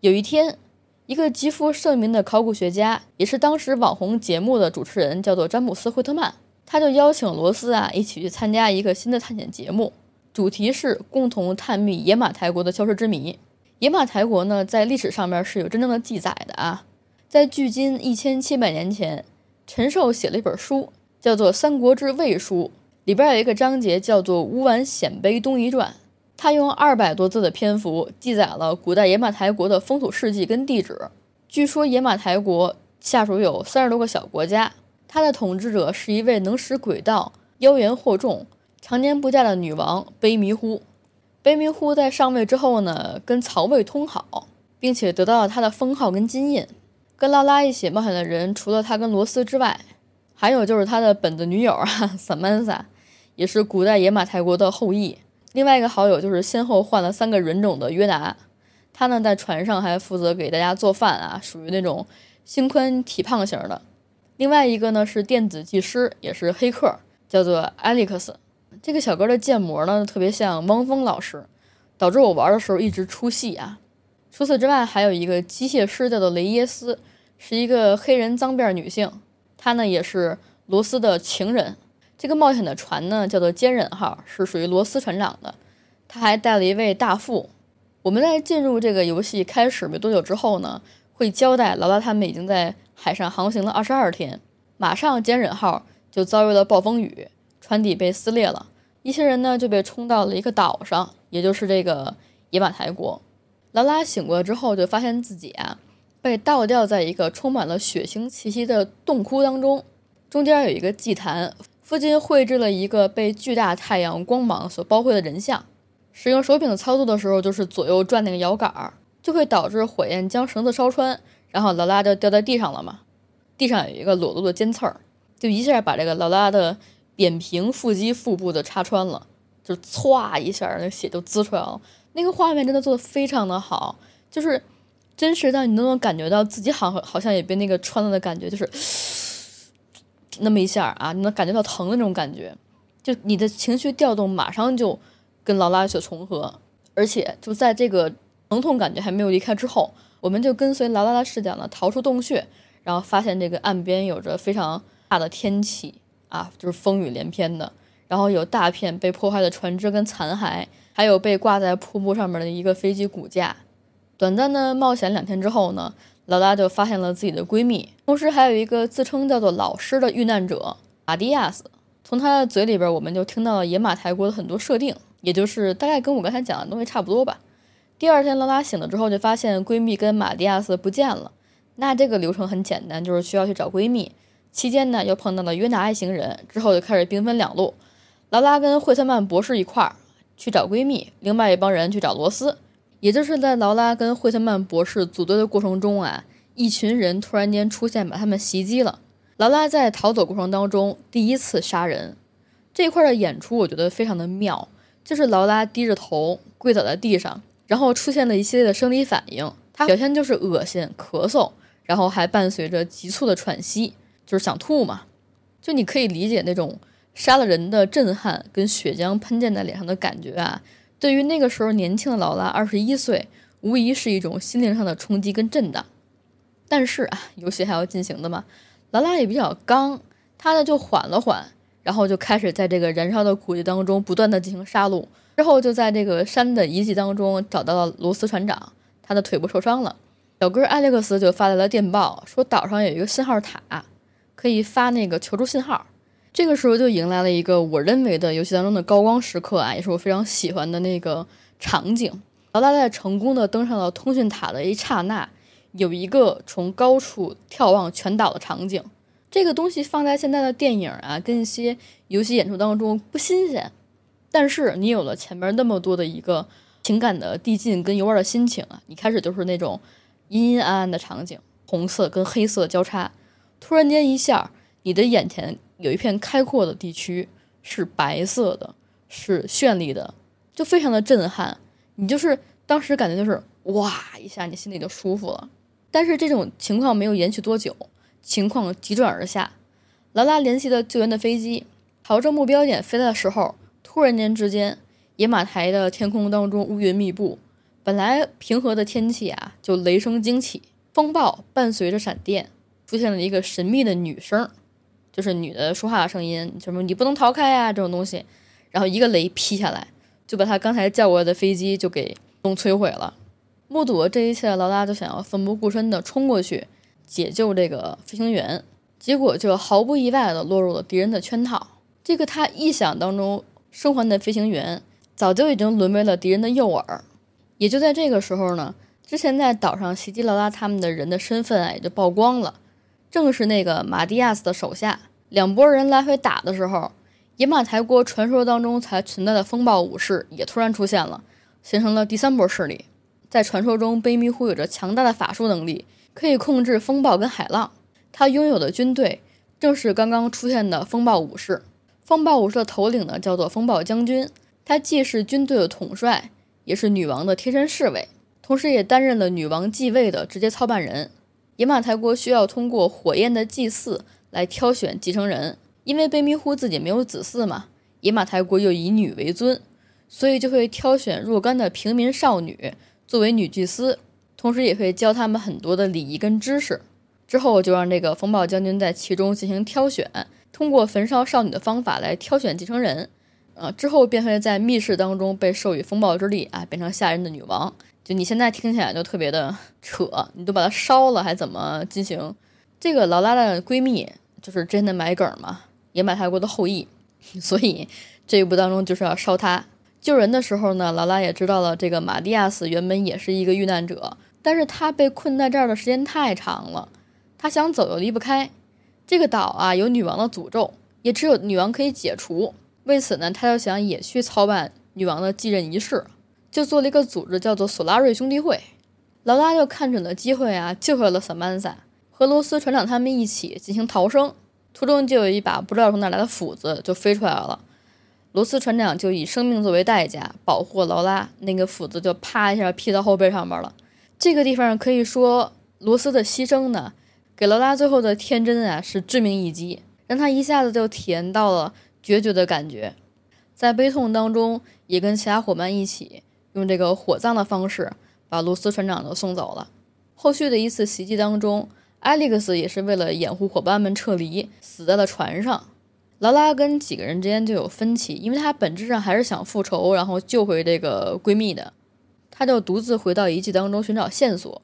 有一天，一个极负盛名的考古学家，也是当时网红节目的主持人，叫做詹姆斯·惠特曼，他就邀请罗斯啊一起去参加一个新的探险节目，主题是共同探秘野马台国的消失之谜。野马台国呢，在历史上面是有真正的记载的啊。在距今一千七百年前，陈寿写了一本书，叫做《三国志魏书》，里边有一个章节叫做《乌丸鲜卑东夷传》，他用二百多字的篇幅记载了古代野马台国的风土事迹跟地址。据说野马台国下属有三十多个小国家，他的统治者是一位能使鬼道、妖言惑众、常年不嫁的女王卑弥呼。卑弥呼在上位之后呢，跟曹魏通好，并且得到了他的封号跟金印。跟劳拉一起冒险的人，除了他跟罗斯之外，还有就是他的本子女友啊，[laughs] 萨曼萨，也是古代野马台国的后裔。另外一个好友就是先后换了三个人种的约达，他呢在船上还负责给大家做饭啊，属于那种心宽体胖型的。另外一个呢是电子技师，也是黑客，叫做艾利克斯。这个小哥的建模呢特别像汪峰老师，导致我玩的时候一直出戏啊。除此之外，还有一个机械师叫做雷耶斯，是一个黑人脏辫女性，她呢也是罗斯的情人。这个冒险的船呢叫做坚忍号，是属于罗斯船长的。他还带了一位大副。我们在进入这个游戏开始没多久之后呢，会交代劳拉他们已经在海上航行了二十二天，马上坚忍号就遭遇了暴风雨，船底被撕裂了，一些人呢就被冲到了一个岛上，也就是这个野马台国。劳拉醒过来之后，就发现自己啊被倒吊在一个充满了血腥气息的洞窟当中，中间有一个祭坛，附近绘制了一个被巨大太阳光芒所包围的人像。使用手柄操作的时候，就是左右转那个摇杆，就会导致火焰将绳子烧穿，然后劳拉就掉在地上了嘛。地上有一个裸露的尖刺儿，就一下把这个劳拉的扁平腹肌腹部的插穿了，就歘一下，那血就滋出来了。那个画面真的做的非常的好，就是真实到你都能感觉到自己好好像也被那个穿了的感觉，就是那么一下啊，你能感觉到疼的那种感觉，就你的情绪调动马上就跟劳拉一起重合，而且就在这个疼痛感觉还没有离开之后，我们就跟随劳拉的视角呢逃出洞穴，然后发现这个岸边有着非常大的天气啊，就是风雨连篇的，然后有大片被破坏的船只跟残骸，还有被挂在瀑布上面的一个飞机骨架。短暂的冒险两天之后呢，劳拉就发现了自己的闺蜜，同时还有一个自称叫做老师的遇难者马蒂亚斯。从他的嘴里边，我们就听到了野马台国的很多设定，也就是大概跟我刚才讲的东西差不多吧。第二天，劳拉醒了之后，就发现闺蜜跟马蒂亚斯不见了。那这个流程很简单，就是需要去找闺蜜。期间呢，又碰到了约纳 I 行人，之后就开始兵分两路。劳拉跟惠特曼博士一块儿去找闺蜜，另外一帮人去找罗斯。也就是在劳拉跟惠特曼博士组队的过程中啊，一群人突然间出现，把他们袭击了。劳拉在逃走过程当中第一次杀人，这块的演出我觉得非常的妙，就是劳拉低着头跪倒在地上，然后出现了一系列的生理反应，她表现就是恶心、咳嗽，然后还伴随着急促的喘息，就是想吐嘛。就你可以理解那种杀了人的震撼跟血浆喷溅在脸上的感觉啊，对于那个时候年轻的劳拉，二十一岁，无疑是一种心灵上的冲击跟震荡。但是啊，游戏还要进行的嘛。劳拉也比较刚，他呢就缓了缓，然后就开始在这个燃烧的谷地当中不断的进行杀戮。之后就在这个山的遗迹当中找到了罗斯船长，他的腿部受伤了。小哥艾利克斯就发来了电报，说岛上有一个信号塔，可以发那个求助信号。这个时候就迎来了一个我认为的游戏当中的高光时刻啊，也是我非常喜欢的那个场景。劳拉在成功的登上了通讯塔的一刹那。有一个从高处眺望全岛的场景，这个东西放在现在的电影啊，跟一些游戏演出当中不新鲜。但是你有了前面那么多的一个情感的递进跟游玩的心情啊，你开始就是那种阴阴暗暗的场景，红色跟黑色交叉，突然间一下，你的眼前有一片开阔的地区是白色的，是绚丽的，就非常的震撼。你就是当时感觉就是哇一下，你心里就舒服了。但是这种情况没有延续多久，情况急转而下。劳拉联系了救援的飞机，朝着目标点飞来的时候，突然间之间，野马台的天空当中乌云密布，本来平和的天气啊，就雷声惊起，风暴伴随着闪电，出现了一个神秘的女声，就是女的说话的声音，什么你不能逃开呀这种东西，然后一个雷劈下来，就把他刚才叫过来的飞机就给弄摧毁了。目睹了这一切的劳拉就想要奋不顾身地冲过去解救这个飞行员，结果就毫不意外地落入了敌人的圈套。这个他臆想当中生还的飞行员，早就已经沦为了敌人的诱饵。也就在这个时候呢，之前在岛上袭击劳拉他们的人的身份啊也就曝光了，正是那个马蒂亚斯的手下。两拨人来回打的时候，野马台国传说当中才存在的风暴武士也突然出现了，形成了第三波势力。在传说中，卑弥呼有着强大的法术能力，可以控制风暴跟海浪。他拥有的军队正是刚刚出现的风暴武士。风暴武士的头领呢，叫做风暴将军。他既是军队的统帅，也是女王的贴身侍卫，同时也担任了女王继位的直接操办人。野马台国需要通过火焰的祭祀来挑选继承人，因为卑弥呼自己没有子嗣嘛，野马台国又以女为尊，所以就会挑选若干的平民少女。作为女祭司，同时也会教他们很多的礼仪跟知识。之后就让这个风暴将军在其中进行挑选，通过焚烧少女的方法来挑选继承人。呃，之后便会在密室当中被授予风暴之力啊，变成吓人的女王。就你现在听起来就特别的扯，你都把它烧了，还怎么进行？这个劳拉的闺蜜就是真的埋梗嘛，也买泰国的后裔，[laughs] 所以这一部当中就是要烧她。救人的时候呢，劳拉也知道了这个马蒂亚斯原本也是一个遇难者，但是他被困在这儿的时间太长了，他想走又离不开。这个岛啊有女王的诅咒，也只有女王可以解除。为此呢，他就想也去操办女王的继任仪式，就做了一个组织，叫做索拉瑞兄弟会。劳拉就看准了机会啊，救回了萨曼萨和罗斯船长他们一起进行逃生，途中就有一把不知道从哪来的斧子就飞出来了。罗斯船长就以生命作为代价保护劳拉，那个斧子就啪一下劈到后背上面了。这个地方可以说，罗斯的牺牲呢，给劳拉最后的天真啊是致命一击，让他一下子就体验到了决绝的感觉。在悲痛当中，也跟其他伙伴一起用这个火葬的方式把露丝船长都送走了。后续的一次袭击当中，艾利克斯也是为了掩护伙伴们撤离，死在了船上。劳拉跟几个人之间就有分歧，因为她本质上还是想复仇，然后救回这个闺蜜的。她就独自回到遗迹当中寻找线索，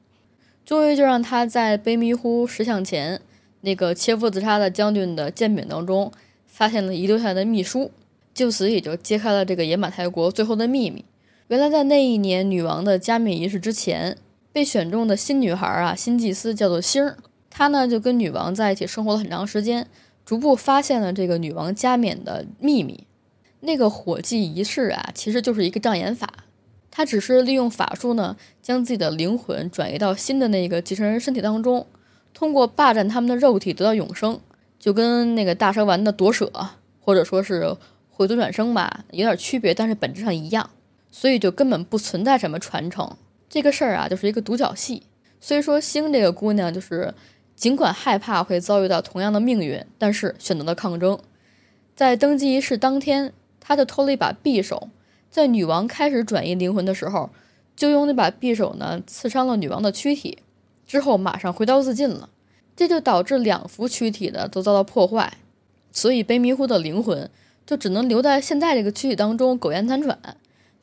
终于就让她在悲迷糊石像前那个切腹自杀的将军的剑柄当中发现了遗留下来的秘书，就此也就揭开了这个野马泰国最后的秘密。原来在那一年女王的加冕仪式之前，被选中的新女孩啊，新祭司叫做星儿，她呢就跟女王在一起生活了很长时间。逐步发现了这个女王加冕的秘密，那个火祭仪式啊，其实就是一个障眼法，她只是利用法术呢，将自己的灵魂转移到新的那个继承人身体当中，通过霸占他们的肉体得到永生，就跟那个大蛇丸的夺舍或者说是回族转生吧，有点区别，但是本质上一样，所以就根本不存在什么传承这个事儿啊，就是一个独角戏。所以说星这个姑娘就是。尽管害怕会遭遇到同样的命运，但是选择了抗争。在登基仪式当天，她就偷了一把匕首，在女王开始转移灵魂的时候，就用那把匕首呢刺伤了女王的躯体，之后马上挥刀自尽了。这就导致两幅躯体呢都遭到破坏，所以被迷糊的灵魂就只能留在现在这个躯体当中苟延残喘。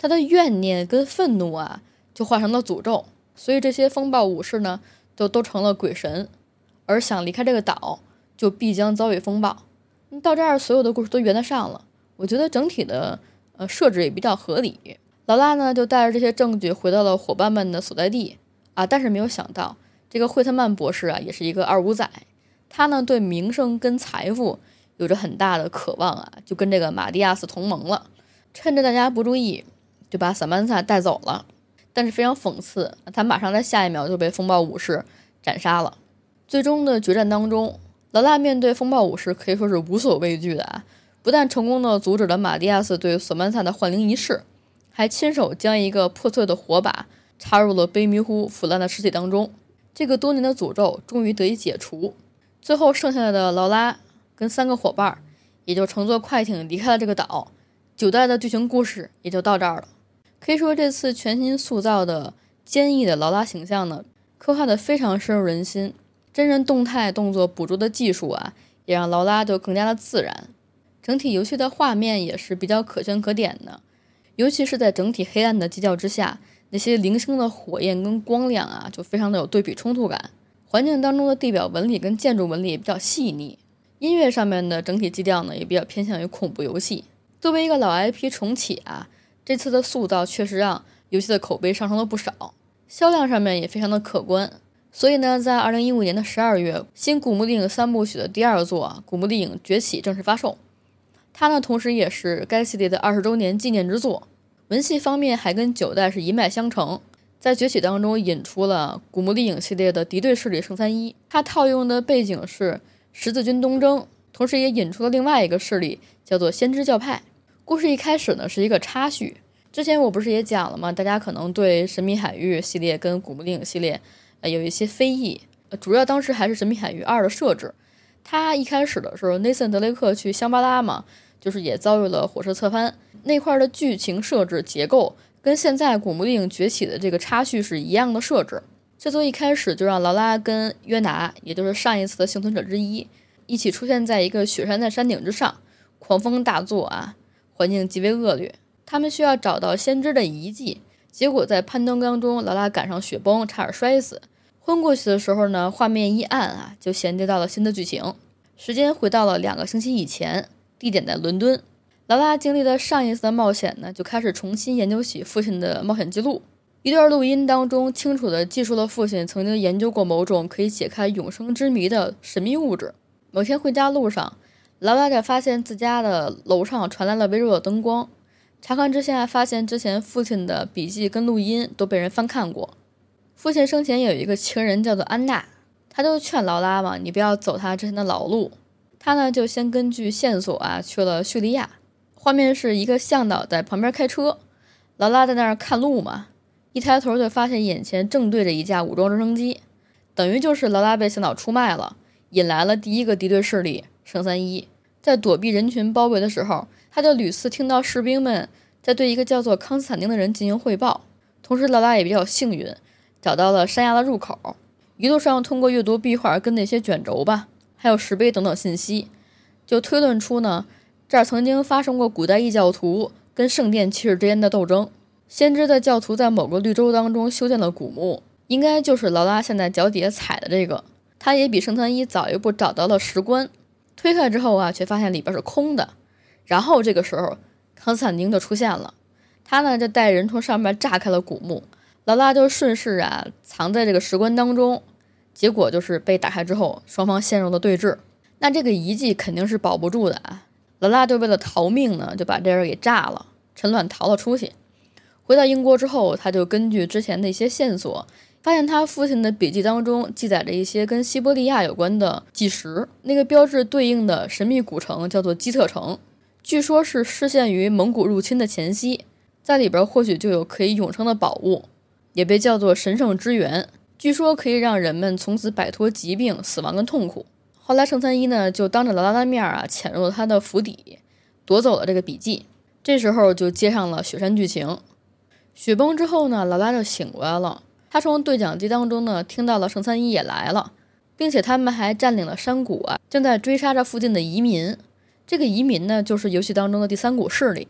他的怨念跟愤怒啊，就化成了诅咒，所以这些风暴武士呢，就都成了鬼神。而想离开这个岛，就必将遭遇风暴。到这儿，所有的故事都圆得上了。我觉得整体的呃设置也比较合理。劳拉呢，就带着这些证据回到了伙伴们的所在地啊，但是没有想到，这个惠特曼博士啊，也是一个二五仔。他呢，对名声跟财富有着很大的渴望啊，就跟这个马蒂亚斯同盟了。趁着大家不注意，就把萨曼萨带走了。但是非常讽刺，他马上在下一秒就被风暴武士斩杀了。最终的决战当中，劳拉面对风暴武士可以说是无所畏惧的啊！不但成功的阻止了马蒂亚斯对索曼萨的幻灵仪式，还亲手将一个破碎的火把插入了悲迷糊腐烂的尸体当中。这个多年的诅咒终于得以解除。最后剩下的劳拉跟三个伙伴也就乘坐快艇离开了这个岛。九代的剧情故事也就到这儿了。可以说，这次全新塑造的坚毅的劳拉形象呢，刻画的非常深入人心。真人动态动作捕捉的技术啊，也让劳拉就更加的自然。整体游戏的画面也是比较可圈可点的，尤其是在整体黑暗的基调之下，那些零星的火焰跟光亮啊，就非常的有对比冲突感。环境当中的地表纹理跟建筑纹理也比较细腻。音乐上面的整体基调呢，也比较偏向于恐怖游戏。作为一个老 IP 重启啊，这次的塑造确实让游戏的口碑上升了不少，销量上面也非常的可观。所以呢，在二零一五年的十二月，新《古墓丽影》三部曲的第二作《古墓丽影：崛起》正式发售。它呢，同时也是该系列的二十周年纪念之作。文戏方面还跟九代是一脉相承，在《崛起》当中引出了《古墓丽影》系列的敌对势力圣三一，它套用的背景是十字军东征，同时也引出了另外一个势力，叫做先知教派。故事一开始呢，是一个插叙。之前我不是也讲了吗？大家可能对《神秘海域》系列跟《古墓丽影》系列。呃，有一些非议，主要当时还是《神秘海域二》的设置。他一开始的时候，内森·德雷克去香巴拉嘛，就是也遭遇了火车侧翻。那块的剧情设置结构跟现在《古墓丽影：崛起》的这个插叙是一样的设置。这从一开始就让劳拉跟约拿，也就是上一次的幸存者之一，一起出现在一个雪山的山顶之上，狂风大作啊，环境极为恶劣。他们需要找到先知的遗迹。结果在攀登当中，劳拉赶上雪崩，差点摔死。昏过去的时候呢，画面一暗啊，就衔接到了新的剧情。时间回到了两个星期以前，地点在伦敦。劳拉经历了上一次的冒险呢，就开始重新研究起父亲的冒险记录。一段录音当中，清楚地记述了父亲曾经研究过某种可以解开永生之谜的神秘物质。某天回家路上，劳拉就发现自家的楼上传来了微弱的灯光。查看之下，发现之前父亲的笔记跟录音都被人翻看过。父亲生前有一个情人叫做安娜，他就劝劳拉嘛，你不要走他之前的老路。他呢就先根据线索啊去了叙利亚。画面是一个向导在旁边开车，劳拉在那儿看路嘛，一抬头就发现眼前正对着一架武装直升机，等于就是劳拉被向导出卖了，引来了第一个敌对势力圣三一。在躲避人群包围的时候，他就屡次听到士兵们在对一个叫做康斯坦丁的人进行汇报。同时，劳拉也比较幸运，找到了山崖的入口。一路上通过阅读壁画跟那些卷轴吧，还有石碑等等信息，就推论出呢，这儿曾经发生过古代异教徒跟圣殿骑士之间的斗争。先知的教徒在某个绿洲当中修建了古墓，应该就是劳拉现在脚底下踩的这个。他也比圣三一早一步找到了石棺。推开之后啊，却发现里边是空的。然后这个时候，康斯坦丁就出现了，他呢就带人从上面炸开了古墓，劳拉就顺势啊藏在这个石棺当中。结果就是被打开之后，双方陷入了对峙。那这个遗迹肯定是保不住的啊！劳拉就为了逃命呢，就把这人给炸了，趁乱逃了出去。回到英国之后，他就根据之前的一些线索。发现他父亲的笔记当中记载着一些跟西伯利亚有关的纪实，那个标志对应的神秘古城叫做基特城，据说是失陷于蒙古入侵的前夕，在里边或许就有可以永生的宝物，也被叫做神圣之源，据说可以让人们从此摆脱疾病、死亡跟痛苦。后来圣三一呢就当着劳拉的面啊潜入了他的府邸，夺走了这个笔记，这时候就接上了雪山剧情。雪崩之后呢，劳拉就醒过来了。他从对讲机当中呢听到了圣三一也来了，并且他们还占领了山谷啊，正在追杀着附近的移民。这个移民呢就是游戏当中的第三股势力。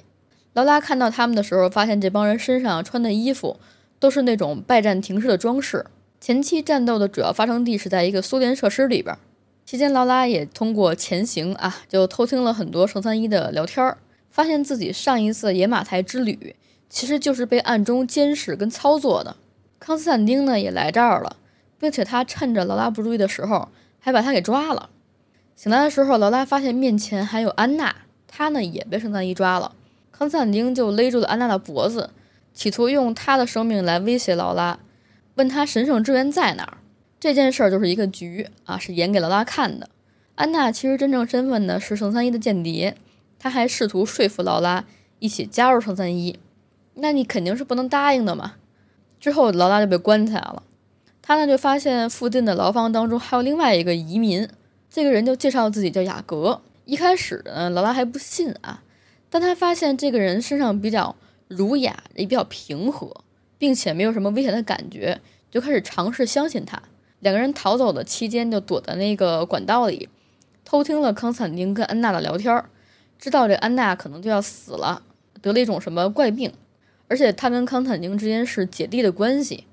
劳拉看到他们的时候，发现这帮人身上穿的衣服都是那种拜占庭式的装饰。前期战斗的主要发生地是在一个苏联设施里边。期间，劳拉也通过潜行啊，就偷听了很多圣三一的聊天儿，发现自己上一次野马台之旅其实就是被暗中监视跟操作的。康斯坦丁呢也来这儿了，并且他趁着劳拉不注意的时候，还把他给抓了。醒来的时候，劳拉发现面前还有安娜，她呢也被圣三一抓了。康斯坦丁就勒住了安娜的脖子，企图用她的生命来威胁劳拉，问他神圣之源在哪儿。这件事儿就是一个局啊，是演给劳拉看的。安娜其实真正身份呢是圣三一的间谍，她还试图说服劳拉一起加入圣三一。那你肯定是不能答应的嘛。之后，劳拉就被关起来了。他呢就发现附近的牢房当中还有另外一个移民，这个人就介绍自己叫雅各。一开始呢，劳拉还不信啊，但他发现这个人身上比较儒雅，也比较平和，并且没有什么危险的感觉，就开始尝试相信他。两个人逃走的期间，就躲在那个管道里，偷听了康斯坦丁跟安娜的聊天，知道这安娜可能就要死了，得了一种什么怪病。而且他跟康坦丁之间是姐弟的关系，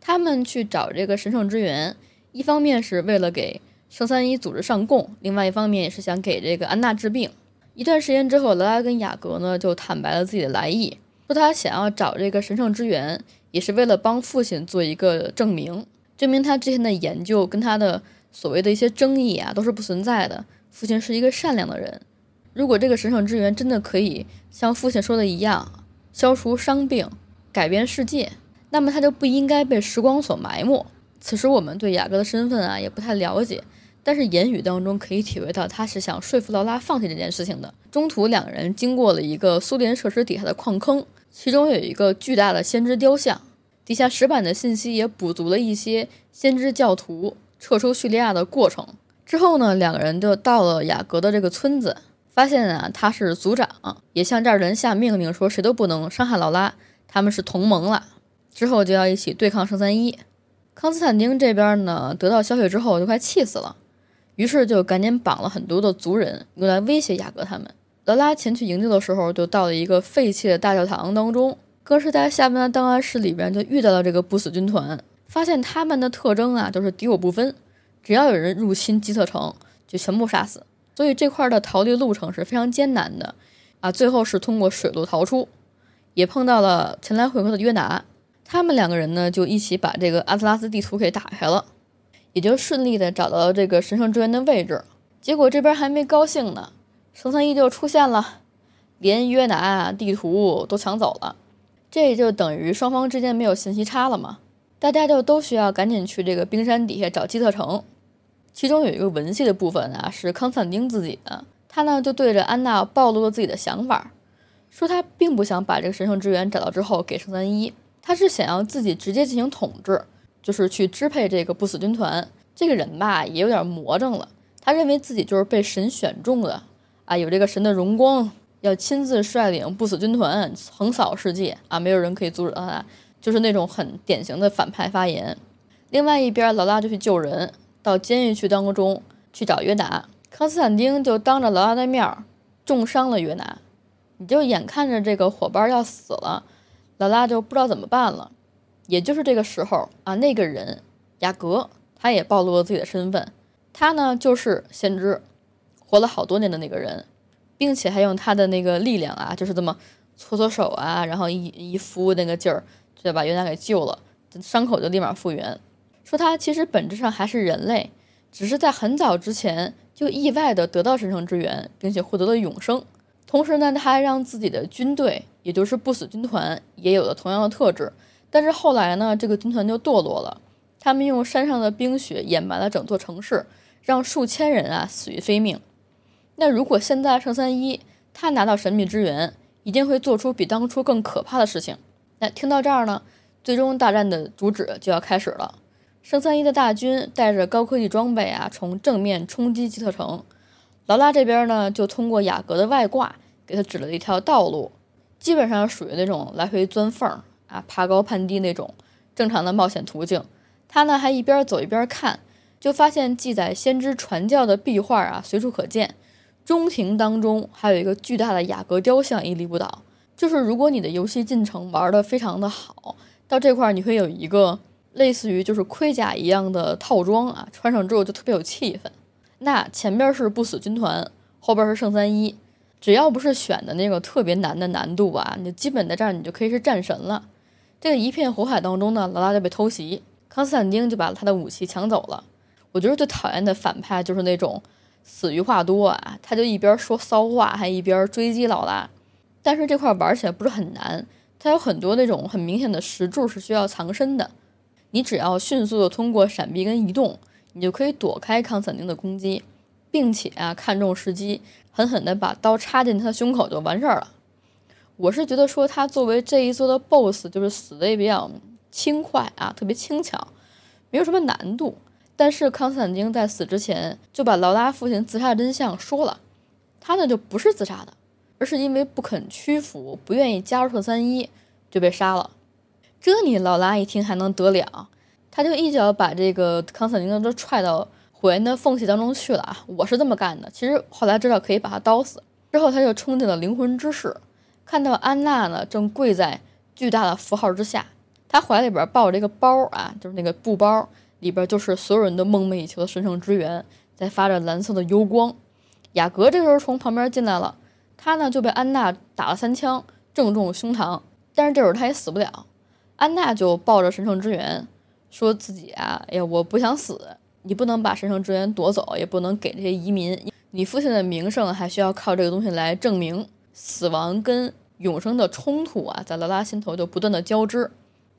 他们去找这个神圣之源，一方面是为了给圣三一组织上供，另外一方面也是想给这个安娜治病。一段时间之后，劳拉跟雅各呢就坦白了自己的来意，说他想要找这个神圣之源，也是为了帮父亲做一个证明，证明他之前的研究跟他的所谓的一些争议啊都是不存在的。父亲是一个善良的人，如果这个神圣之源真的可以像父亲说的一样。消除伤病，改变世界，那么他就不应该被时光所埋没。此时我们对雅各的身份啊也不太了解，但是言语当中可以体会到他是想说服劳拉放弃这件事情的。中途两个人经过了一个苏联设施底下的矿坑，其中有一个巨大的先知雕像，底下石板的信息也补足了一些先知教徒撤出叙利亚的过程。之后呢，两个人就到了雅各的这个村子。发现啊，他是族长，也向这儿人下命令说，谁都不能伤害劳拉。他们是同盟了，之后就要一起对抗圣三一。康斯坦丁这边呢，得到消息之后就快气死了，于是就赶紧绑了很多的族人，用来威胁雅各他们。劳拉前去营救的时候，就到了一个废弃的大教堂当中，更是在下面的档案室里边就遇到了这个不死军团，发现他们的特征啊都是敌我不分，只要有人入侵基特城，就全部杀死。所以这块的逃离路程是非常艰难的，啊，最后是通过水路逃出，也碰到了前来会合的约拿，他们两个人呢就一起把这个阿特拉斯地图给打开了，也就顺利的找到了这个神圣之源的位置。结果这边还没高兴呢，圣三一就出现了，连约拿地图都抢走了，这就等于双方之间没有信息差了嘛，大家就都需要赶紧去这个冰山底下找基特城。其中有一个文戏的部分啊，是康斯坦丁自己的。他呢就对着安娜暴露了自己的想法，说他并不想把这个神圣之源找到之后给圣三一，他是想要自己直接进行统治，就是去支配这个不死军团。这个人吧也有点魔怔了，他认为自己就是被神选中的，啊，有这个神的荣光，要亲自率领不死军团横扫世界啊，没有人可以阻止他，就是那种很典型的反派发言。另外一边，劳拉就去救人，到监狱去当中去找约拿，康斯坦丁就当着劳拉的面重伤了约拿，你就眼看着这个伙伴要死了，劳拉就不知道怎么办了。也就是这个时候啊，那个人雅各，他也暴露了自己的身份，他呢就是先知，活了好多年的那个人，并且还用他的那个力量啊，就是这么搓搓手啊，然后一一敷那个劲儿，就把约拿给救了，伤口就立马复原。说他其实本质上还是人类，只是在很早之前就意外的得到神圣之源，并且获得了永生。同时呢，他还让自己的军队，也就是不死军团，也有了同样的特质。但是后来呢，这个军团就堕落了。他们用山上的冰雪掩埋了整座城市，让数千人啊死于非命。那如果现在圣三一他拿到神秘之源，一定会做出比当初更可怕的事情。那听到这儿呢，最终大战的主旨就要开始了。圣三一的大军带着高科技装备啊，从正面冲击基特城。劳拉这边呢，就通过雅阁的外挂给他指了一条道路，基本上属于那种来回钻缝。啊，爬高攀低那种正常的冒险途径，他呢还一边走一边看，就发现记载先知传教的壁画啊随处可见。中庭当中还有一个巨大的雅阁雕像屹立不倒。就是如果你的游戏进程玩的非常的好，到这块你会有一个类似于就是盔甲一样的套装啊，穿上之后就特别有气氛。那前边是不死军团，后边是圣三一，只要不是选的那个特别难的难度啊，你基本在这儿你就可以是战神了。这个一片火海当中呢，劳拉就被偷袭，康斯坦丁就把他的武器抢走了。我觉得最讨厌的反派就是那种死于话多啊，他就一边说骚话，还一边追击劳拉。但是这块玩起来不是很难，它有很多那种很明显的石柱是需要藏身的，你只要迅速的通过闪避跟移动，你就可以躲开康斯坦丁的攻击，并且啊看中时机，狠狠的把刀插进他的胸口就完事儿了。我是觉得说他作为这一座的 BOSS，就是死的也比较轻快啊，特别轻巧，没有什么难度。但是康斯坦丁在死之前就把劳拉父亲自杀的真相说了，他呢就不是自杀的，而是因为不肯屈服，不愿意加入特三一就被杀了。这你劳拉一听还能得了？他就一脚把这个康斯坦丁都踹到火焰的缝隙当中去了啊！我是这么干的。其实后来知道可以把他刀死，之后他就冲进了灵魂之室。看到安娜呢，正跪在巨大的符号之下，他怀里边抱着一个包啊，就是那个布包，里边就是所有人都梦寐以求的神圣之源，在发着蓝色的幽光。雅阁这时候从旁边进来了，他呢就被安娜打了三枪，正中胸膛，但是这会儿他也死不了。安娜就抱着神圣之源，说自己啊，哎呀，我不想死，你不能把神圣之源夺走，也不能给这些移民，你父亲的名声还需要靠这个东西来证明。死亡跟永生的冲突啊，在劳拉心头就不断的交织，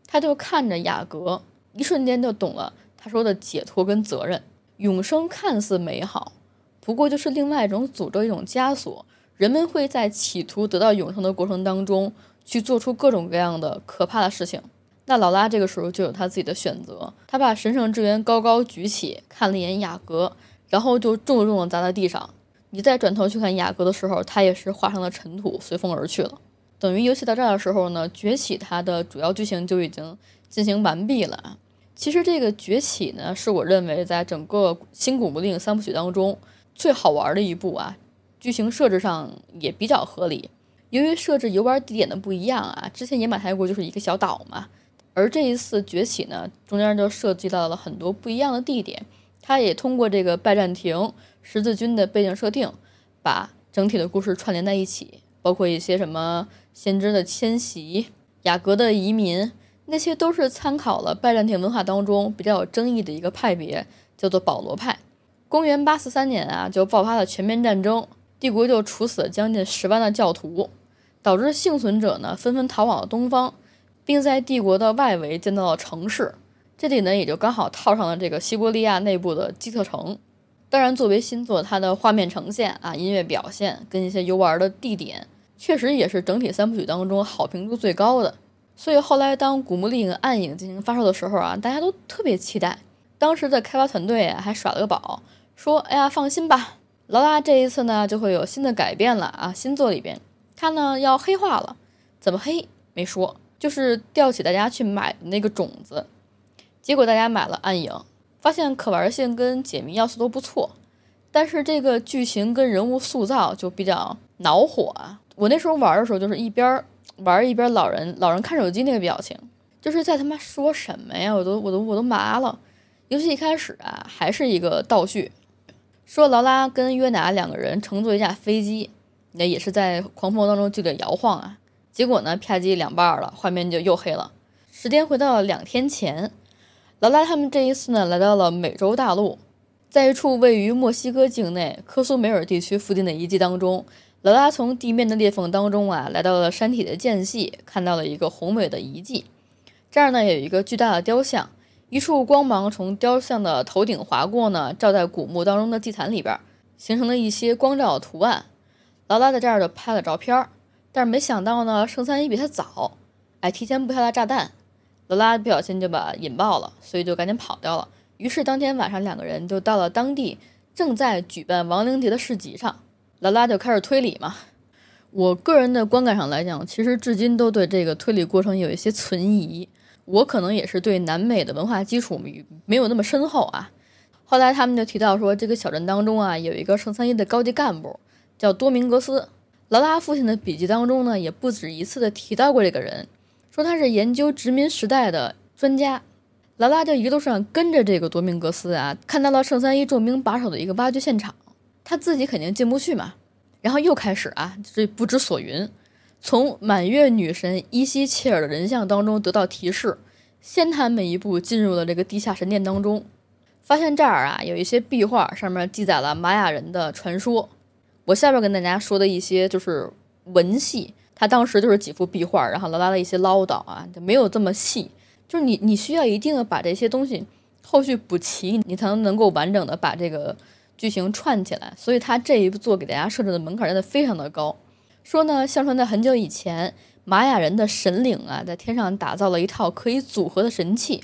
他就看着雅阁，一瞬间就懂了他说的解脱跟责任。永生看似美好，不过就是另外一种诅咒，一种枷锁。人们会在企图得到永生的过程当中，去做出各种各样的可怕的事情。那劳拉这个时候就有他自己的选择，他把神圣之源高高举起，看了一眼雅阁，然后就重重的砸在地上。你再转头去看雅阁的时候，他也是化成了尘土，随风而去了。等于游戏到这儿的时候呢，崛起它的主要剧情就已经进行完毕了。其实这个崛起呢，是我认为在整个新古墓丽影三部曲当中最好玩的一部啊。剧情设置上也比较合理，由于设置游玩地点的不一样啊，之前野马泰国就是一个小岛嘛，而这一次崛起呢，中间就涉及到了很多不一样的地点。它也通过这个拜占庭。十字军的背景设定，把整体的故事串联在一起，包括一些什么先知的迁徙、雅阁的移民，那些都是参考了拜占庭文化当中比较有争议的一个派别，叫做保罗派。公元八四三年啊，就爆发了全面战争，帝国就处死了将近十万的教徒，导致幸存者呢纷纷逃往了东方，并在帝国的外围建造了城市。这里呢也就刚好套上了这个西伯利亚内部的基特城。当然，作为新作，它的画面呈现啊、音乐表现跟一些游玩的地点，确实也是整体三部曲当中好评度最高的。所以后来当《古墓丽影：暗影》进行发售的时候啊，大家都特别期待。当时的开发团队还耍了个宝，说：“哎呀，放心吧，劳拉这一次呢，就会有新的改变了啊！新作里边，他呢要黑化了，怎么黑没说，就是吊起大家去买那个种子，结果大家买了暗影，发现可玩性跟解谜要素都不错，但是这个剧情跟人物塑造就比较恼火啊！我那时候玩的时候，就是一边玩一边老人老人看手机那个表情，就是在他妈说什么呀？我都我都我都麻了。游戏一开始啊，还是一个倒叙。说劳拉跟约拿两个人乘坐一架飞机，那也是在狂风当中剧烈摇晃啊。结果呢，啪叽两半了，画面就又黑了。时间回到了两天前，劳拉他们这一次呢，来到了美洲大陆，在一处位于墨西哥境内科苏梅尔地区附近的遗迹当中，劳拉从地面的裂缝当中啊，来到了山体的间隙，看到了一个宏伟的遗迹。这儿呢，有一个巨大的雕像。一束光芒从雕像的头顶划过呢，照在古墓当中的祭坛里边，形成了一些光照图案。劳拉在这儿就拍了照片，但是没想到呢，圣三一比他早，哎，提前布下了炸弹。劳拉不小心就把引爆了，所以就赶紧跑掉了。于是当天晚上，两个人就到了当地正在举办亡灵节的市集上。劳拉就开始推理嘛。我个人的观感上来讲，其实至今都对这个推理过程有一些存疑。我可能也是对南美的文化基础没有那么深厚啊。后来他们就提到说，这个小镇当中啊，有一个圣三一的高级干部叫多明格斯。劳拉父亲的笔记当中呢，也不止一次的提到过这个人，说他是研究殖民时代的专家。劳拉就一路上跟着这个多明格斯啊，看到了圣三一重兵把守的一个挖掘现场，他自己肯定进不去嘛。然后又开始啊，这不知所云。从满月女神伊西切尔的人像当中得到提示，先他们一步进入了这个地下神殿当中，发现这儿啊有一些壁画，上面记载了玛雅人的传说。我下边跟大家说的一些就是文戏，他当时就是几幅壁画，然后劳拉了一些唠叨啊，就没有这么细。就是你你需要一定的把这些东西后续补齐，你才能能够完整的把这个剧情串起来。所以他这一部作给大家设置的门槛真的非常的高。说呢，相传在很久以前，玛雅人的神灵啊，在天上打造了一套可以组合的神器，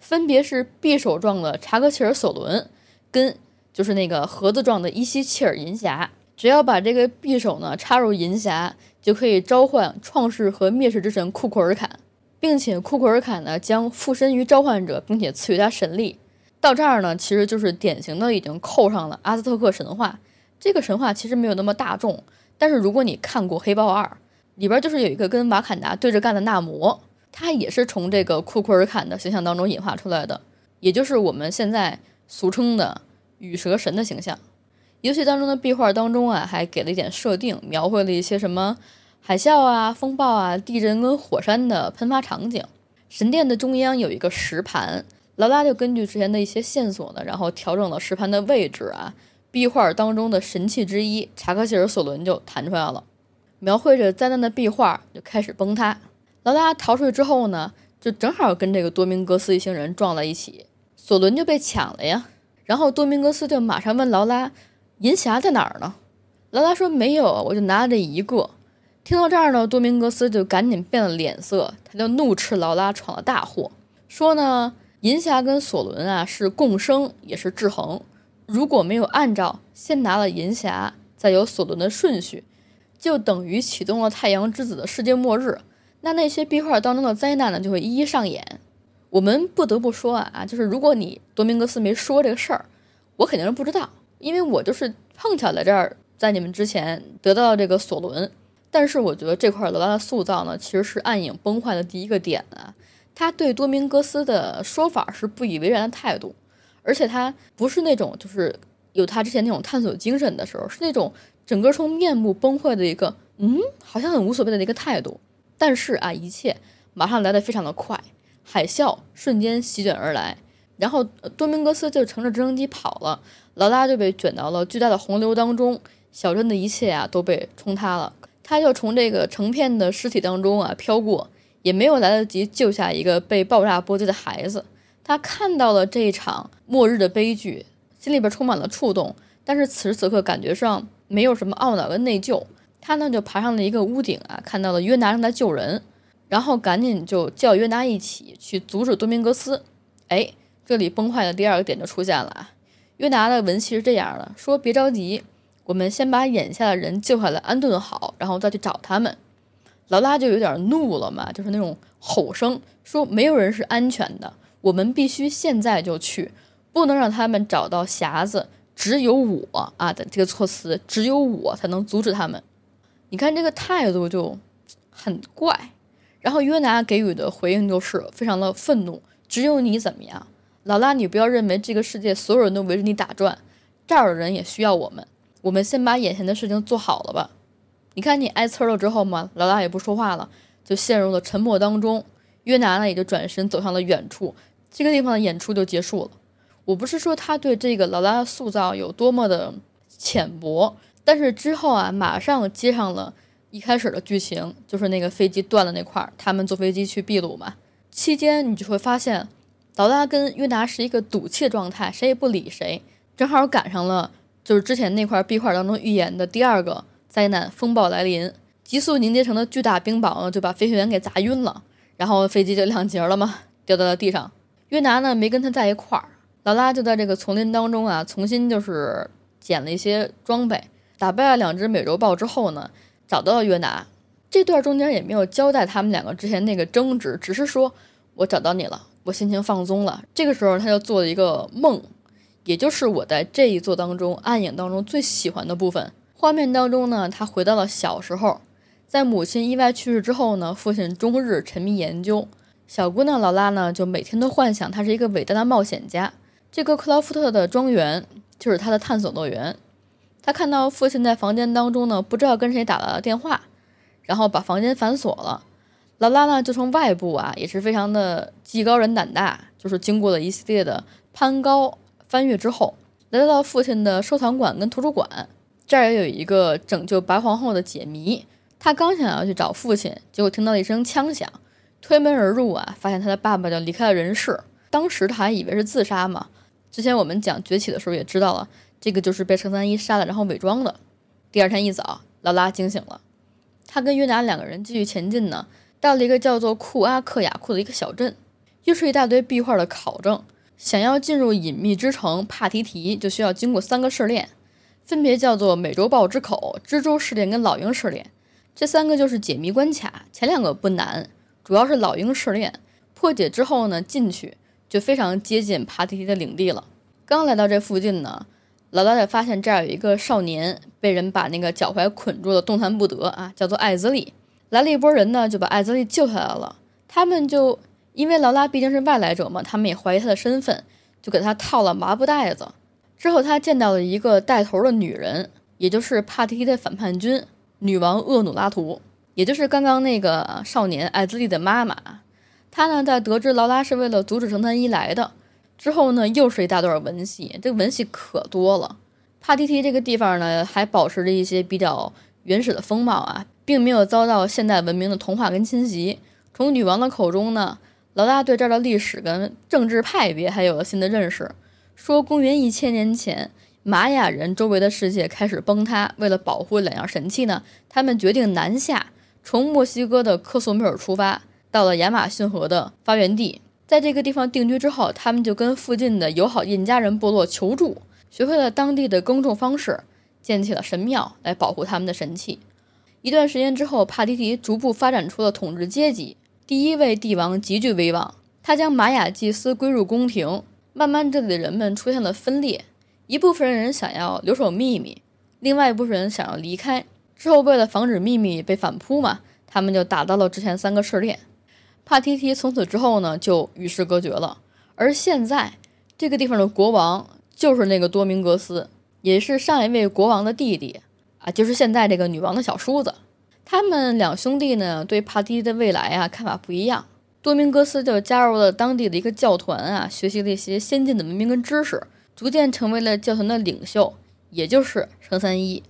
分别是匕首状的查克切尔索伦，跟就是那个盒子状的伊西切尔银匣。只要把这个匕首呢插入银匣，就可以召唤创世和灭世之神库库尔坎，并且库库尔坎呢将附身于召唤者，并且赐予他神力。到这儿呢，其实就是典型的已经扣上了阿兹特克神话。这个神话其实没有那么大众。但是如果你看过《黑豹二》，里边就是有一个跟瓦坎达对着干的纳摩，他也是从这个库库尔坎的形象当中演化出来的，也就是我们现在俗称的羽蛇神的形象。游戏当中的壁画当中啊，还给了一点设定，描绘了一些什么海啸啊、风暴啊、地震跟火山的喷发场景。神殿的中央有一个石盘，劳拉就根据之前的一些线索呢，然后调整了石盘的位置啊。壁画当中的神器之一查克希尔索伦就弹出来了，描绘着灾难的壁画就开始崩塌。劳拉逃出去之后呢，就正好跟这个多明格斯一行人撞在一起，索伦就被抢了呀。然后多明格斯就马上问劳拉：“银匣在哪儿呢？”劳拉说：“没有，我就拿了这一个。”听到这儿呢，多明格斯就赶紧变了脸色，他就怒斥劳拉闯了大祸，说呢：“银匣跟索伦啊是共生，也是制衡。”如果没有按照先拿了银匣，再有索伦的顺序，就等于启动了太阳之子的世界末日。那那些壁画当中的灾难呢，就会一一上演。我们不得不说啊，就是如果你多明格斯没说这个事儿，我肯定是不知道，因为我就是碰巧在这儿，在你们之前得到这个索伦。但是我觉得这块罗拉的塑造呢，其实是暗影崩坏的第一个点啊。他对多明戈斯的说法是不以为然的态度。而且他不是那种，就是有他之前那种探索精神的时候，是那种整个从面目崩坏的一个，嗯，好像很无所谓的一个态度。但是啊，一切马上来的非常的快，海啸瞬间席卷而来，然后多明格斯就乘着直升机跑了，劳拉就被卷到了巨大的洪流当中，小镇的一切啊都被冲塌了。他就从这个成片的尸体当中啊飘过，也没有来得及救下一个被爆炸波及的孩子。他看到了这一场末日的悲剧，心里边充满了触动，但是此时此刻感觉上没有什么懊恼跟内疚。他呢就爬上了一个屋顶啊，看到了约拿正在救人，然后赶紧就叫约拿一起去阻止多明格斯。哎，这里崩坏的第二个点就出现了啊！约拿的文气是这样的，说别着急，我们先把眼下的人救下来，安顿好，然后再去找他们。劳拉就有点怒了嘛，就是那种吼声，说没有人是安全的，我们必须现在就去，不能让他们找到匣子，只有我啊的这个措辞，只有我才能阻止他们。你看这个态度就很怪。然后约拿给予的回应就是非常的愤怒，只有你怎么样？劳拉，你不要认为这个世界所有人都围着你打转，这儿的人也需要我们。我们先把眼前的事情做好了吧。你看你挨呲了之后嘛，劳拉也不说话了，就陷入了沉默当中。约拿呢也就转身走向了远处，这个地方的演出就结束了。我不是说他对这个劳拉的塑造有多么的浅薄，但是之后啊，马上接上了一开始的剧情，就是那个飞机断了那块儿，他们坐飞机去秘鲁嘛。期间你就会发现，劳拉跟约拿是一个赌气的状态，谁也不理谁，正好赶上了就是之前那块壁画当中预言的第二个。灾难风暴来临，急速凝结成的巨大冰雹呢，就把飞行员给砸晕了，然后飞机就两截了嘛，掉到了地上。约拿呢没跟他在一块儿，劳拉就在这个丛林当中啊，重新就是捡了一些装备，打败了两只美洲豹之后呢，找到了约拿。这段中间也没有交代他们两个之前那个争执，只是说我找到你了，我心情放松了。这个时候他就做了一个梦，也就是我在这一座当中暗影当中最喜欢的部分。画面当中呢，他回到了小时候，在母亲意外去世之后呢，父亲终日沉迷研究，小姑娘劳拉呢就每天都幻想他是一个伟大的冒险家。这个克劳福特的庄园就是他的探索乐园。他看到父亲在房间当中呢，不知道跟谁打了电话，然后把房间反锁了。劳拉呢就从外部啊也是非常的技高人胆大，就是经过了一系列的攀高翻越之后，来到了父亲的收藏馆跟图书馆。这儿也有一个拯救白皇后的解谜。他刚想要去找父亲，结果听到了一声枪响，推门而入啊，发现他的爸爸就离开了人世。当时他还以为是自杀嘛。之前我们讲崛起的时候也知道了，这个就是被程三一杀了，然后伪装的。第二天一早，劳拉惊醒了，他跟约拿两个人继续前进呢，到了一个叫做库阿克雅库的一个小镇，又是一大堆壁画的考证。想要进入隐秘之城帕提提，就需要经过三个试炼。分别叫做美洲豹之口、蜘蛛试炼跟老鹰试炼，这三个就是解谜关卡。前两个不难，主要是老鹰试炼破解之后呢，进去就非常接近帕提提的领地了。刚来到这附近呢，老大爷发现这儿有一个少年被人把那个脚踝捆住了，动弹不得啊，叫做艾兹利。来了一波人呢，就把艾泽利救下来了。他们就因为劳拉毕竟是外来者嘛，他们也怀疑他的身份，就给他套了麻布袋子。之后，他见到了一个带头的女人，也就是帕提提的反叛军女王厄努拉图，也就是刚刚那个少年艾兹利的妈妈。他呢，在得知劳拉是为了阻止圣三一来的之后呢，又是一大段文戏。这个文戏可多了。帕提提这个地方呢，还保持着一些比较原始的风貌啊，并没有遭到现代文明的同化跟侵袭。从女王的口中呢，劳拉对这儿的历史跟政治派别还有了新的认识。说公元一千年前，玛雅人周围的世界开始崩塌。为了保护两样神器呢，他们决定南下，从墨西哥的科索米尔出发，到了亚马逊河的发源地。在这个地方定居之后，他们就跟附近的友好印加人部落求助，学会了当地的耕种方式，建起了神庙来保护他们的神器。一段时间之后，帕提提逐步发展出了统治阶级。第一位帝王极具威望，他将玛雅祭司归入宫廷。慢慢，这里的人们出现了分裂，一部分人想要留守秘密，另外一部分人想要离开。之后，为了防止秘密被反扑嘛，他们就打到了之前三个试炼。帕提提从此之后呢，就与世隔绝了。而现在，这个地方的国王就是那个多明格斯，也是上一位国王的弟弟啊，就是现在这个女王的小叔子。他们两兄弟呢，对帕提的未来啊看法不一样。多明戈斯就加入了当地的一个教团啊，学习了一些先进的文明跟知识，逐渐成为了教团的领袖，也就是圣三一。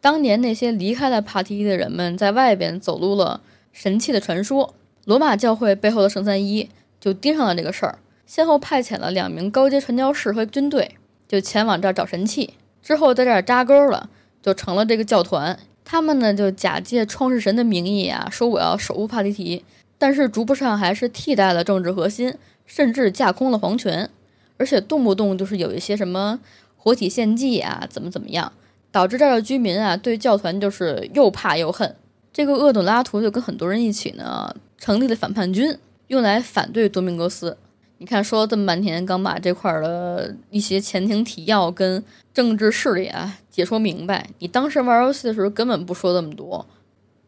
当年那些离开了帕提的人们，在外边走入了神器的传说，罗马教会背后的圣三一就盯上了这个事儿，先后派遣了两名高阶传教士和军队，就前往这儿找神器，之后在这儿扎根了，就成了这个教团。他们呢，就假借创世神的名义啊，说我要守护帕提提。但是逐步上还是替代了政治核心，甚至架空了皇权，而且动不动就是有一些什么活体献祭啊，怎么怎么样，导致这儿的居民啊对教团就是又怕又恨。这个厄顿拉图就跟很多人一起呢，成立了反叛军，用来反对多明戈斯。你看，说了这么半天，刚把这块的一些前情提要跟政治势力啊解说明白。你当时玩游戏的时候根本不说这么多，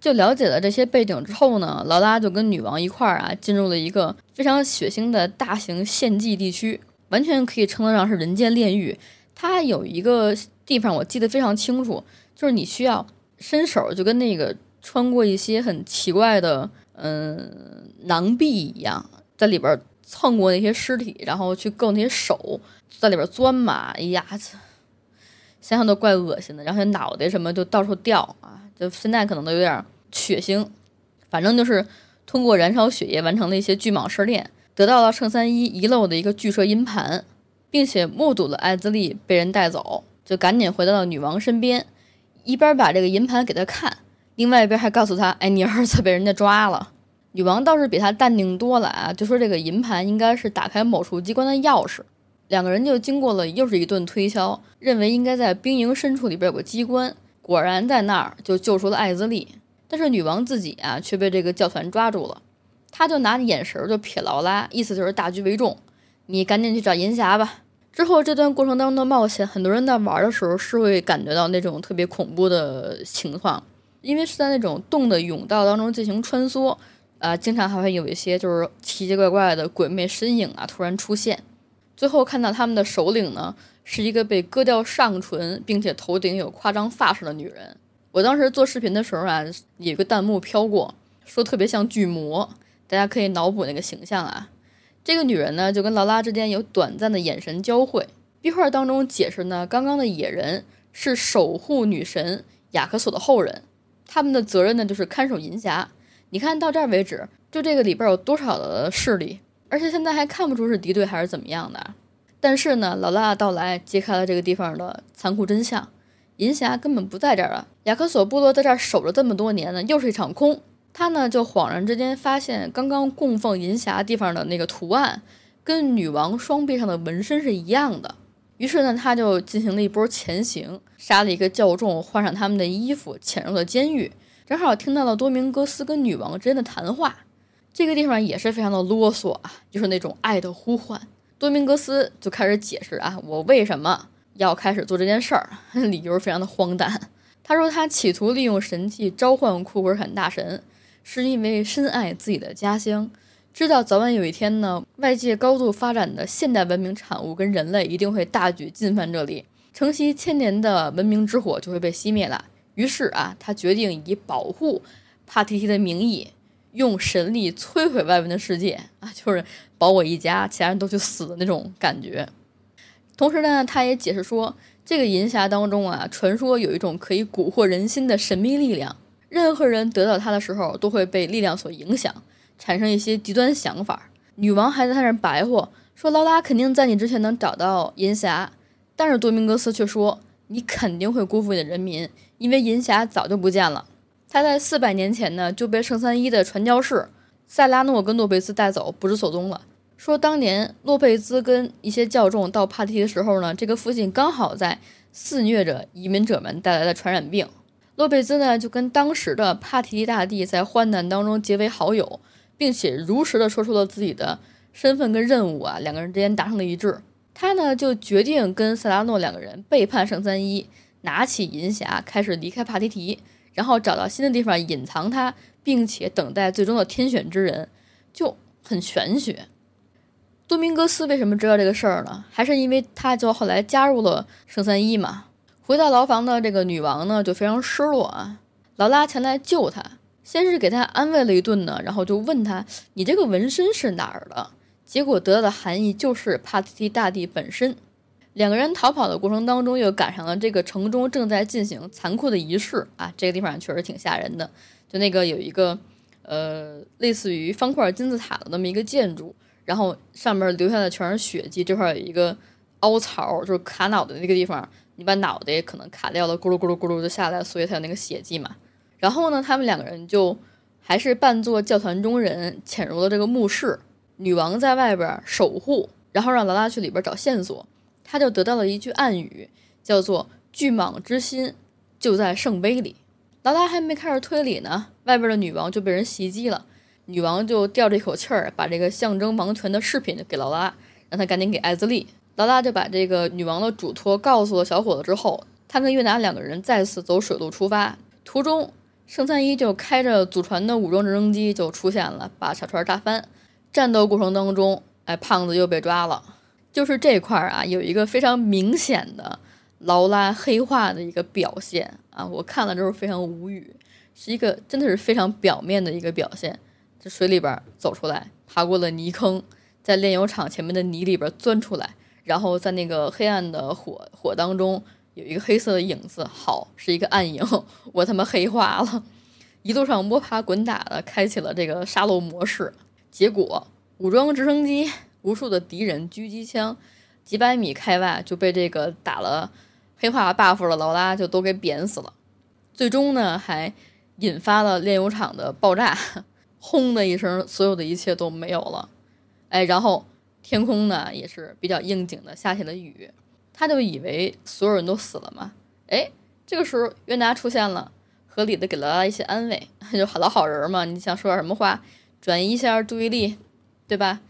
就了解了这些背景之后呢，劳拉就跟女王一块儿啊进入了一个非常血腥的大型献祭地区，完全可以称得上是人间炼狱。它有一个地方我记得非常清楚，就是你需要伸手就跟那个穿过一些很奇怪的嗯囊壁一样，在里边。蹭过那些尸体，然后去够那些手，在里边钻嘛，哎呀，想想都怪恶心的。然后脑袋什么就到处掉啊，就现在可能都有点血腥。反正就是通过燃烧血液完成了一些巨蟒试炼，得到了圣三一遗漏的一个巨蛇银盘，并且目睹了艾兹利被人带走，就赶紧回到了女王身边，一边把这个银盘给她看，另外一边还告诉她：“哎，你儿子被人家抓了。”女王倒是比他淡定多了啊，就说这个银盘应该是打开某处机关的钥匙。两个人就经过了又是一顿推敲，认为应该在兵营深处里边有个机关，果然在那儿就救出了艾兹利。但是女王自己啊却被这个教团抓住了，他就拿眼神就瞥劳拉，意思就是大局为重，你赶紧去找银霞吧。之后这段过程当中的冒险，很多人在玩的时候是会感觉到那种特别恐怖的情况，因为是在那种洞的甬道当中进行穿梭。啊，经常还会有一些就是奇奇怪怪的鬼魅身影啊突然出现，最后看到他们的首领呢是一个被割掉上唇，并且头顶有夸张发饰的女人。我当时做视频的时候啊，有个弹幕飘过，说特别像巨魔，大家可以脑补那个形象啊。这个女人呢就跟劳拉之间有短暂的眼神交汇。壁画当中解释呢，刚刚的野人是守护女神雅克索的后人，他们的责任呢就是看守银匣。你看到这儿为止，就这个里边有多少的势力，而且现在还看不出是敌对还是怎么样的。但是呢，老拉的到来揭开了这个地方的残酷真相：银霞根本不在这儿了。雅克索部落在这儿守了这么多年呢，又是一场空。他呢就恍然之间发现，刚刚供奉银霞地方的那个图案，跟女王双臂上的纹身是一样的。于是呢，他就进行了一波潜行，杀了一个教众，换上他们的衣服，潜入了监狱。正好听到了多明戈斯跟女王之间的谈话，这个地方也是非常的啰嗦啊，就是那种爱的呼唤。多明戈斯就开始解释啊，我为什么要开始做这件事儿，[laughs] 理由非常的荒诞。他说他企图利用神器召唤库尔坎大神，是因为深爱自己的家乡，知道早晚有一天呢，外界高度发展的现代文明产物跟人类一定会大举进犯这里，承袭千年的文明之火就会被熄灭了。于是啊，他决定以保护帕提提的名义，用神力摧毁外面的世界啊，就是保我一家，其他人都去死的那种感觉。同时呢，他也解释说，这个银匣当中啊，传说有一种可以蛊惑人心的神秘力量，任何人得到它的时候，都会被力量所影响，产生一些极端想法。女王还在他那白活，说劳拉肯定在你之前能找到银匣，但是多明格斯却说。你肯定会辜负你的人民，因为银霞早就不见了。他在四百年前呢就被圣三一的传教士塞拉诺跟洛贝兹带走，不知所踪了。说当年洛贝兹跟一些教众到帕提的时候呢，这个附近刚好在肆虐着移民者们带来的传染病。洛贝兹呢就跟当时的帕提大帝在患难当中结为好友，并且如实的说出了自己的身份跟任务啊，两个人之间达成了一致。他呢就决定跟塞拉诺两个人背叛圣三一，拿起银匣开始离开帕提提，然后找到新的地方隐藏他，并且等待最终的天选之人，就很玄学。多明戈斯为什么知道这个事儿呢？还是因为他就后来加入了圣三一嘛。回到牢房的这个女王呢就非常失落啊。劳拉前来救他，先是给他安慰了一顿呢，然后就问他：“你这个纹身是哪儿的？”结果得到的含义就是帕提提大帝本身。两个人逃跑的过程当中，又赶上了这个城中正在进行残酷的仪式啊！这个地方确实挺吓人的。就那个有一个呃，类似于方块金字塔的那么一个建筑，然后上面留下的全是血迹。这块有一个凹槽，就是卡脑袋那个地方，你把脑袋可能卡掉了，咕噜咕噜咕噜就下来，所以才有那个血迹嘛。然后呢，他们两个人就还是扮作教团中人，潜入了这个墓室。女王在外边守护，然后让劳拉去里边找线索，他就得到了一句暗语，叫做巨蟒之心就在圣杯里。劳拉还没开始推理呢，外边的女王就被人袭击了。女王就吊着一口气儿，把这个象征王权的饰品给劳拉，让他赶紧给艾兹利。劳拉就把这个女王的嘱托告诉了小伙子之后，他跟月拿两个人再次走水路出发。途中，圣三一就开着祖传的武装直升机就出现了，把小船炸翻。战斗过程当中，哎，胖子又被抓了。就是这块儿啊，有一个非常明显的劳拉黑化的一个表现啊，我看了之后非常无语，是一个真的是非常表面的一个表现。在水里边走出来，爬过了泥坑，在炼油厂前面的泥里边钻出来，然后在那个黑暗的火火当中有一个黑色的影子，好，是一个暗影，我他妈黑化了，一路上摸爬滚打的开启了这个沙漏模式，结果武装直升机、无数的敌人、狙击枪，几百米开外就被这个打了黑化 buff 的劳拉就都给扁死了，最终呢还引发了炼油厂的爆炸。轰的一声，所有的一切都没有了，哎，然后天空呢也是比较应景的下起了雨，他就以为所有人都死了嘛，哎，这个时候约拿出现了，合理的给了他一些安慰，[laughs] 就老好人嘛，你想说点什么话，转移一下注意力，对吧？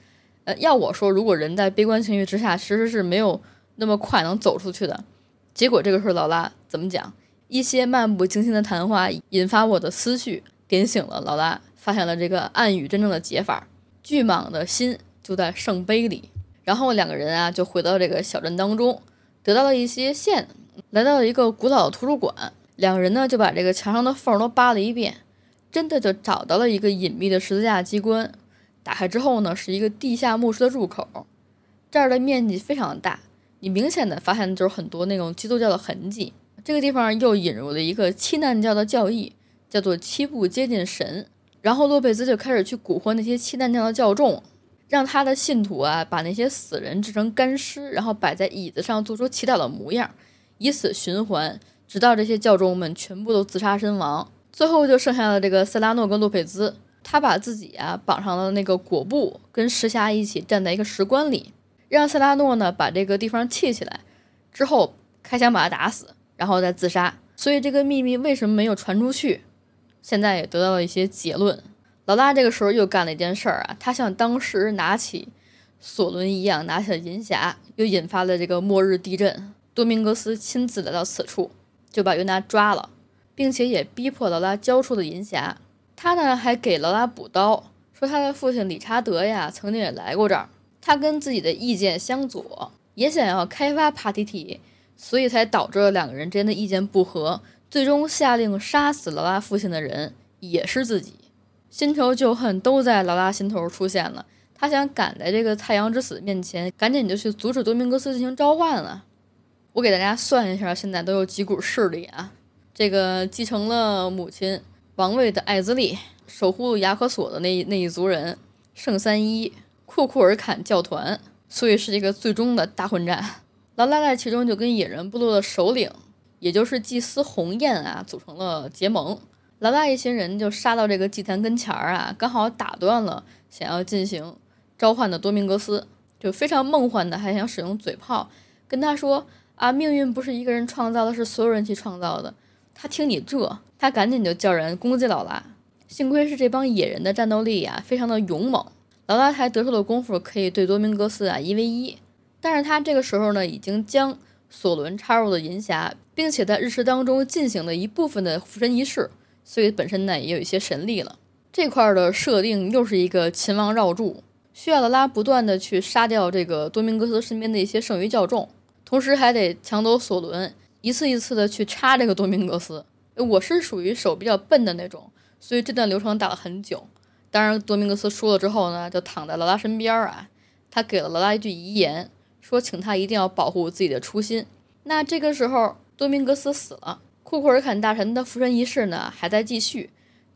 呃，要我说，如果人在悲观情绪之下，其实是没有那么快能走出去的。结果这个时候，劳拉怎么讲？一些漫不经心的谈话引发我的思绪，点醒了劳拉。发现了这个暗语真正的解法，巨蟒的心就在圣杯里。然后两个人啊就回到这个小镇当中，得到了一些线，来到了一个古老的图书馆。两个人呢就把这个墙上的缝都扒了一遍，真的就找到了一个隐秘的十字架机关。打开之后呢，是一个地下墓室的入口。这儿的面积非常大，你明显的发现就是很多那种基督教的痕迹。这个地方又引入了一个七难教的教义，叫做七步接近神。然后洛佩兹就开始去蛊惑那些七难教的教众，让他的信徒啊把那些死人制成干尸，然后摆在椅子上做出祈祷的模样，以此循环，直到这些教众们全部都自杀身亡。最后就剩下了这个塞拉诺跟洛佩兹，他把自己啊绑上了那个裹布，跟石匣一起站在一个石棺里，让塞拉诺呢把这个地方砌起来，之后开枪把他打死，然后再自杀。所以这个秘密为什么没有传出去？现在也得到了一些结论。老大这个时候又干了一件事儿啊，他像当时拿起索伦一样拿起了银匣，又引发了这个末日地震。多明格斯亲自来到此处，就把尤娜抓了，并且也逼迫劳拉交出了银匣。他呢还给劳拉补刀，说他的父亲理查德呀曾经也来过这儿，他跟自己的意见相左，也想要开发帕提提，所以才导致了两个人之间的意见不合。最终下令杀死劳拉父亲的人也是自己，新仇旧恨都在劳拉心头出现了。他想赶在这个太阳之死面前，赶紧就去阻止多明格斯进行召唤了。我给大家算一下，现在都有几股势力啊？这个继承了母亲王位的艾兹利，守护牙科索的那那一族人圣三一，库库尔坎教团，所以是一个最终的大混战。劳拉在其中就跟野人部落的首领。也就是祭司鸿雁啊，组成了结盟。劳拉一行人就杀到这个祭坛跟前儿啊，刚好打断了想要进行召唤的多明格斯，就非常梦幻的还想使用嘴炮跟他说啊，命运不是一个人创造的，是所有人去创造的。他听你这，他赶紧就叫人攻击劳拉。幸亏是这帮野人的战斗力啊，非常的勇猛，劳拉才得出了功夫可以对多明格斯啊一 v 一。但是他这个时候呢，已经将索伦插入了银匣。并且在日食当中进行了一部分的附身仪式，所以本身呢也有一些神力了。这块的设定又是一个秦王绕柱，需要劳拉不断的去杀掉这个多明格斯身边的一些剩余教众，同时还得抢走索伦，一次一次的去插这个多明格斯。我是属于手比较笨的那种，所以这段流程打了很久。当然，多明格斯输了之后呢，就躺在劳拉身边啊，他给了劳拉一句遗言，说请他一定要保护自己的初心。那这个时候。多明格斯死了，库库尔坎大神的附身仪式呢还在继续，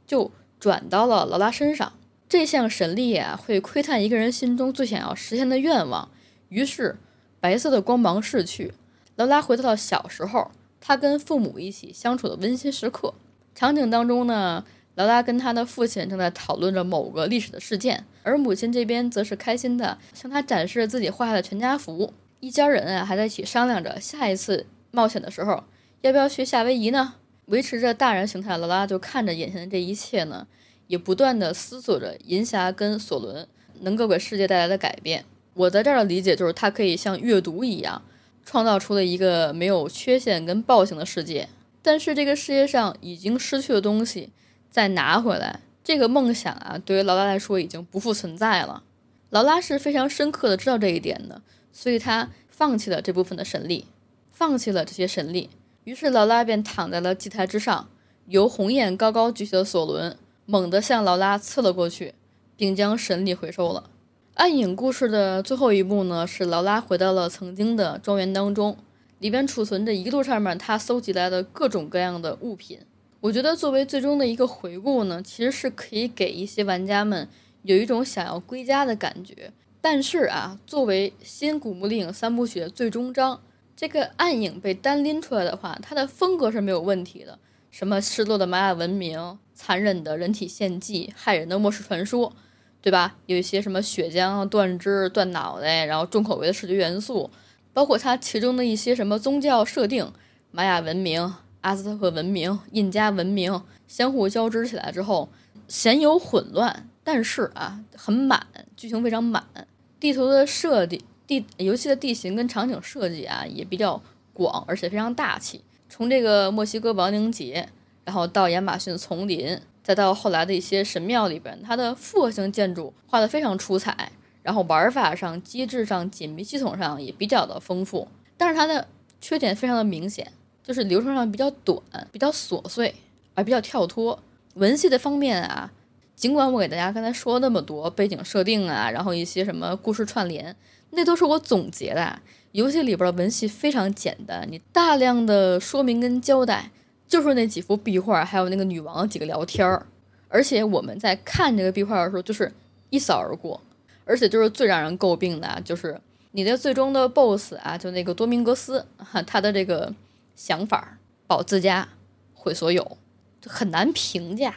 就转到了劳拉身上。这项神力啊会窥探一个人心中最想要实现的愿望。于是，白色的光芒逝去，劳拉回到了小时候，他跟父母一起相处的温馨时刻。场景当中呢，劳拉跟他的父亲正在讨论着某个历史的事件，而母亲这边则是开心的向他展示自己画下的全家福。一家人啊还在一起商量着下一次。冒险的时候要不要去夏威夷呢？维持着大人形态的劳拉就看着眼前的这一切呢，也不断的思索着银霞跟索伦能够给世界带来的改变。我在这儿的理解就是，他可以像阅读一样，创造出了一个没有缺陷跟暴行的世界。但是这个世界上已经失去的东西，再拿回来，这个梦想啊，对于劳拉来说已经不复存在了。劳拉是非常深刻的知道这一点的，所以他放弃了这部分的神力，放弃了这些神力。于是劳拉便躺在了祭台之上，由鸿雁高高举起的索伦猛地向劳拉刺了过去，并将神力回收了。暗影故事的最后一幕呢，是劳拉回到了曾经的庄园当中。里边储存着一路上面她搜集来的各种各样的物品。我觉得作为最终的一个回顾呢，其实是可以给一些玩家们有一种想要归家的感觉。但是啊，作为新古墓丽影三部曲的最终章，这个暗影被单拎出来的话，它的风格是没有问题的。什么失落的玛雅文明、残忍的人体献祭、害人的末世传说，对吧？有一些什么血浆、断肢、断脑袋，然后重口味的视觉元素。包括它其中的一些什么宗教设定，玛雅文明、阿兹特克文明、印加文明相互交织起来之后，鲜有混乱，但是啊，很满，剧情非常满。地图的设计、地游戏的地形跟场景设计啊，也比较广，而且非常大气。从这个墨西哥亡灵节，然后到亚马逊丛林，再到后来的一些神庙里边，它的复合型建筑画得非常出彩。然后玩法上、机制上、紧密系统上也比较的丰富，但是它的缺点非常的明显，就是流程上比较短、比较琐碎，而比较跳脱。文戏的方面啊，尽管我给大家刚才说那么多背景设定啊，然后一些什么故事串联，那都是我总结的。游戏里边的文戏非常简单，你大量的说明跟交代，就是那几幅壁画，还有那个女王几个聊天儿，而且我们在看这个壁画的时候，就是一扫而过。而且就是最让人诟病的，就是你的最终的 BOSS 啊，就那个多明格斯，哈，他的这个想法，保自家，毁所有，很难评价。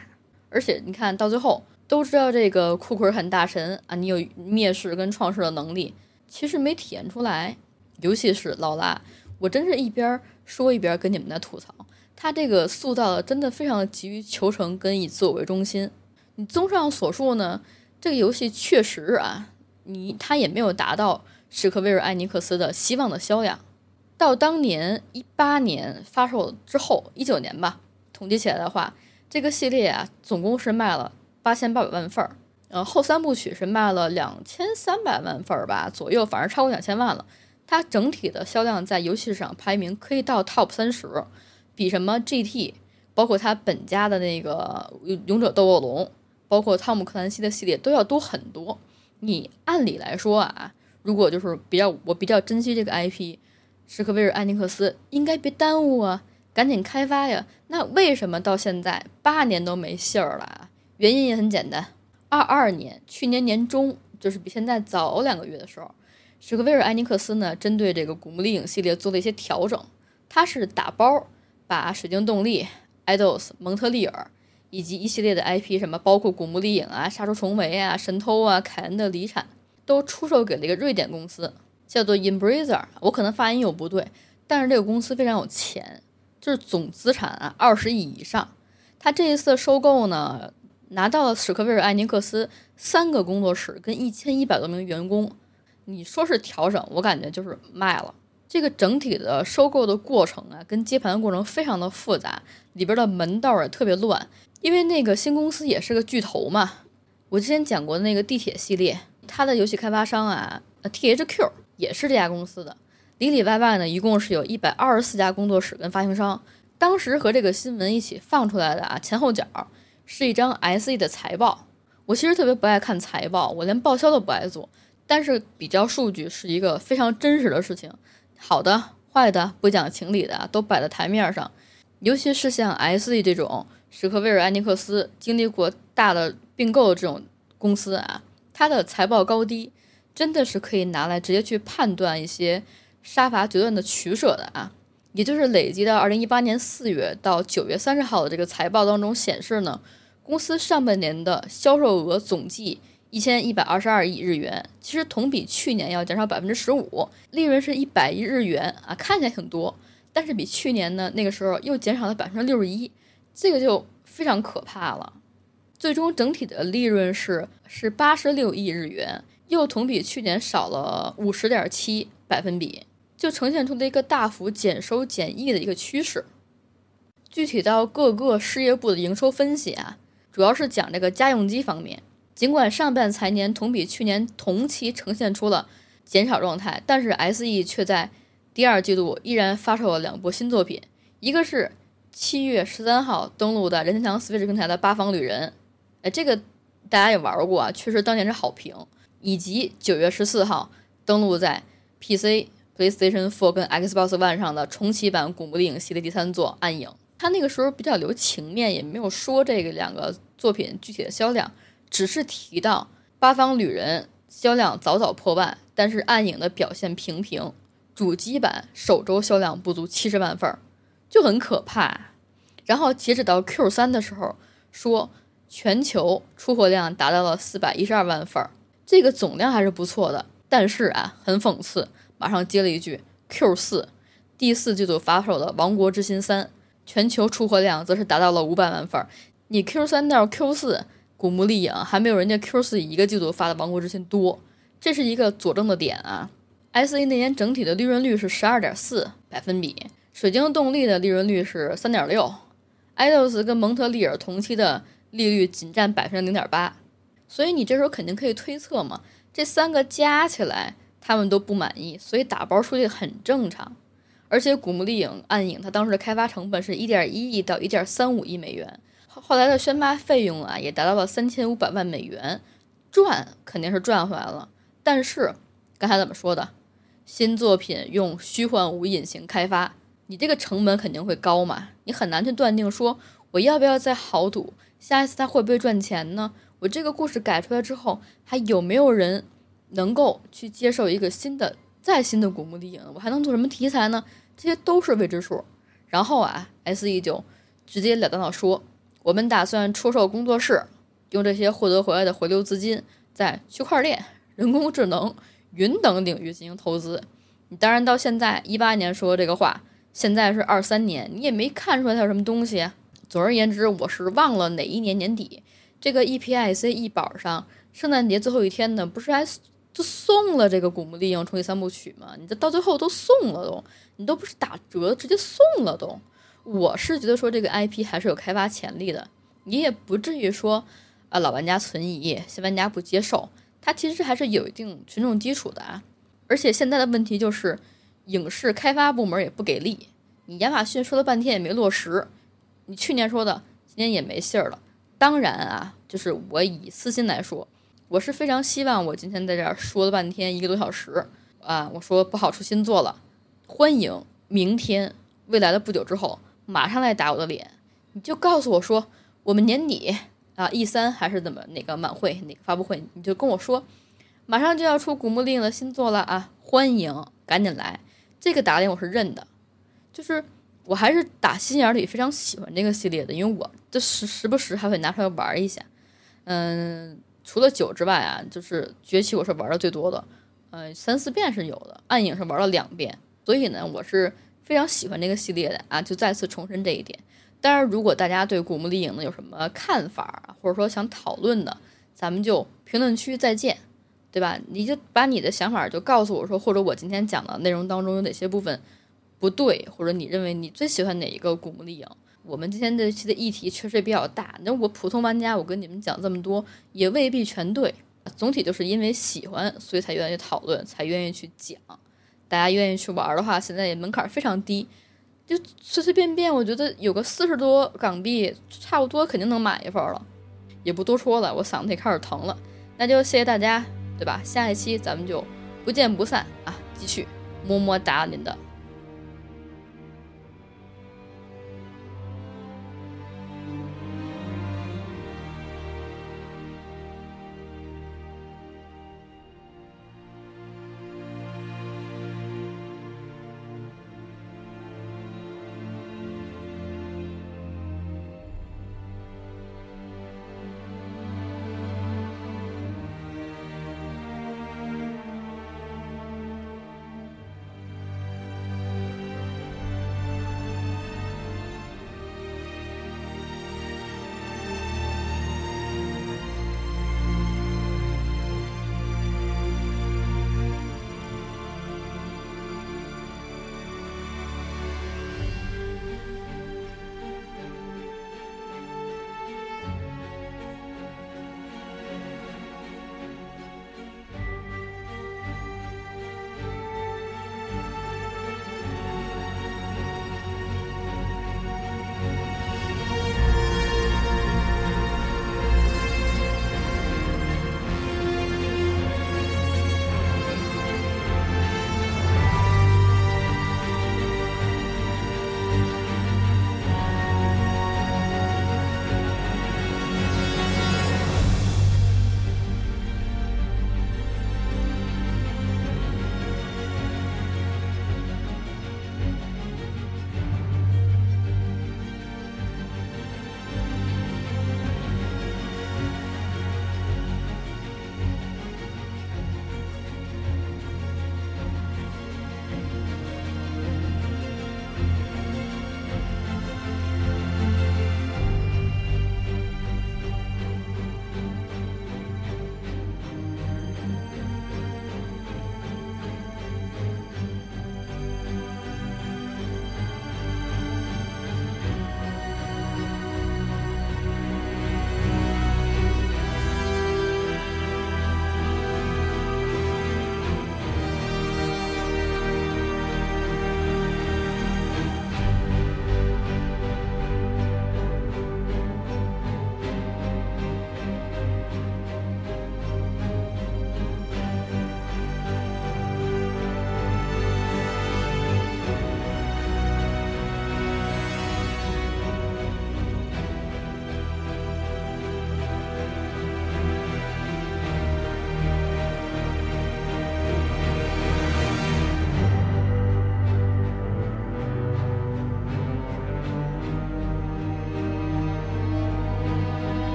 而且你看到最后，都知道这个库克很大神啊，你有灭世跟创世的能力，其实没体现出来。尤其是劳拉，我真是一边说一边跟你们在吐槽，他这个塑造的真的非常急于求成跟以自我为中心。你综上所述呢？这个游戏确实啊，你它也没有达到史克威尔艾尼克斯的希望的销量。到当年一八年发售之后，一九年吧，统计起来的话，这个系列啊，总共是卖了八千八百万份儿。呃，后三部曲是卖了两千三百万份儿吧左右，反正超过两千万了。它整体的销量在游戏市场排名可以到 top 三十，比什么 GT，包括它本家的那个勇者斗恶龙。包括汤姆克兰西的系列都要多很多。你按理来说啊，如果就是比较我比较珍惜这个 IP，史克威尔艾尼克斯应该别耽误啊，赶紧开发呀。那为什么到现在八年都没信儿了啊？原因也很简单，二二年去年年中，就是比现在早两个月的时候，史克威尔艾尼克斯呢针对这个古墓丽影系列做了一些调整，它是打包把水晶动力、Idols、蒙特利尔。以及一系列的 IP，什么包括古墓丽影啊、杀出重围啊、神偷啊、凯恩的遗产，都出售给了一个瑞典公司，叫做 Embracer。我可能发音有不对，但是这个公司非常有钱，就是总资产啊二十亿以上。他这一次收购呢，拿到了史克威尔艾尼克斯三个工作室跟一千一百多名员工。你说是调整，我感觉就是卖了。这个整体的收购的过程啊，跟接盘的过程非常的复杂，里边的门道也特别乱。因为那个新公司也是个巨头嘛，我之前讲过的那个地铁系列，它的游戏开发商啊，THQ 也是这家公司的，里里外外呢，一共是有一百二十四家工作室跟发行商。当时和这个新闻一起放出来的啊，前后脚是一张 SE 的财报。我其实特别不爱看财报，我连报销都不爱做，但是比较数据是一个非常真实的事情，好的、坏的、不讲情理的都摆在台面上，尤其是像 SE 这种。史克威尔艾尼克斯经历过大的并购的这种公司啊，它的财报高低真的是可以拿来直接去判断一些杀伐决断的取舍的啊。也就是累积到二零一八年四月到九月三十号的这个财报当中显示呢，公司上半年的销售额总计一千一百二十二亿日元，其实同比去年要减少百分之十五，利润是一百亿日元啊，看起来挺多，但是比去年呢那个时候又减少了百分之六十一，这个就非常可怕了。最终整体的利润是是八十六亿日元，又同比去年少了五十点七百分比，就呈现出了一个大幅减收减益的一个趋势。具体到各个事业部的营收分析啊，主要是讲这个家用机方面。尽管上半财年同比去年同期呈现出了减少状态，但是 SE 却在第二季度依然发售了两部新作品，一个是七月十三号登陆的任天堂 Switch 平台的《八方旅人》，哎，这个大家也玩过啊，确实当年是好评。以及九月十四号登陆在 PC、PlayStation 4跟 Xbox One 上的重启版《古墓丽影》系列第三作《暗影》。他那个时候比较留情面，也没有说这个两个作品具体的销量，只是提到《八方旅人》销量早早破万，但是《暗影》的表现平平，主机版首周销量不足七十万份，就很可怕。然后截止到 Q 三的时候，说全球出货量达到了四百一十二万份，这个总量还是不错的。但是啊，很讽刺，马上接了一句 Q 四第四季度发售的《王国之心三》。全球出货量则是达到了五百万份，你 Q 三到 Q 四，古墓丽影还没有人家 Q 四一个季度发的《王国之心》多，这是一个佐证的点啊。S A 那年整体的利润率是十二点四百分比，水晶动力的利润率是三点六，爱豆斯跟蒙特利尔同期的利率仅占百分之零点八，所以你这时候肯定可以推测嘛，这三个加起来他们都不满意，所以打包出去很正常。而且《古墓丽影：暗影》它当时的开发成本是一点一亿到一点三五亿美元，后来的宣发费用啊也达到了三千五百万美元，赚肯定是赚回来了。但是刚才怎么说的？新作品用虚幻五引擎开发，你这个成本肯定会高嘛？你很难去断定说我要不要再豪赌，下一次它会不会赚钱呢？我这个故事改出来之后，还有没有人能够去接受一个新的、再新的《古墓丽影》？我还能做什么题材呢？这些都是未知数，然后啊，S E 就直截了当的说，我们打算出售工作室，用这些获得回来的回流资金，在区块链、人工智能、云等领域进行投资。你当然到现在一八年说这个话，现在是二三年，你也没看出来它有什么东西。总而言之，我是忘了哪一年年底，这个 E P I C 一宝上，圣诞节最后一天呢，不是还？就送了这个《古墓丽影》重启三部曲嘛？你这到最后都送了都，你都不是打折，直接送了都。我是觉得说这个 IP 还是有开发潜力的，你也不至于说啊老玩家存疑，新玩家不接受，它其实还是有一定群众基础的啊。而且现在的问题就是影视开发部门也不给力，你亚马逊说了半天也没落实，你去年说的今年也没信儿了。当然啊，就是我以私心来说。我是非常希望，我今天在这儿说了半天一个多小时啊，我说不好出新作了，欢迎明天未来的不久之后马上来打我的脸，你就告诉我说我们年底啊 E 三还是怎么哪个晚会哪个发布会，你就跟我说马上就要出古墓丽影的新作了啊，欢迎赶紧来，这个打脸我是认的，就是我还是打心眼里非常喜欢这个系列的，因为我这时时不时还会拿出来玩一下，嗯。除了九之外啊，就是崛起我是玩的最多的，呃，三四遍是有的，暗影是玩了两遍，所以呢，我是非常喜欢这个系列的啊，就再次重申这一点。当然，如果大家对古墓丽影呢有什么看法，或者说想讨论的，咱们就评论区再见，对吧？你就把你的想法就告诉我说，或者我今天讲的内容当中有哪些部分不对，或者你认为你最喜欢哪一个古墓丽影。我们今天这期的议题确实比较大，那我普通玩家，我跟你们讲这么多也未必全对。总体就是因为喜欢，所以才愿意讨论，才愿意去讲。大家愿意去玩的话，现在也门槛非常低，就随随便便，我觉得有个四十多港币，差不多肯定能买一份了。也不多说了，我嗓子也开始疼了。那就谢谢大家，对吧？下一期咱们就不见不散啊！继续么么哒您的。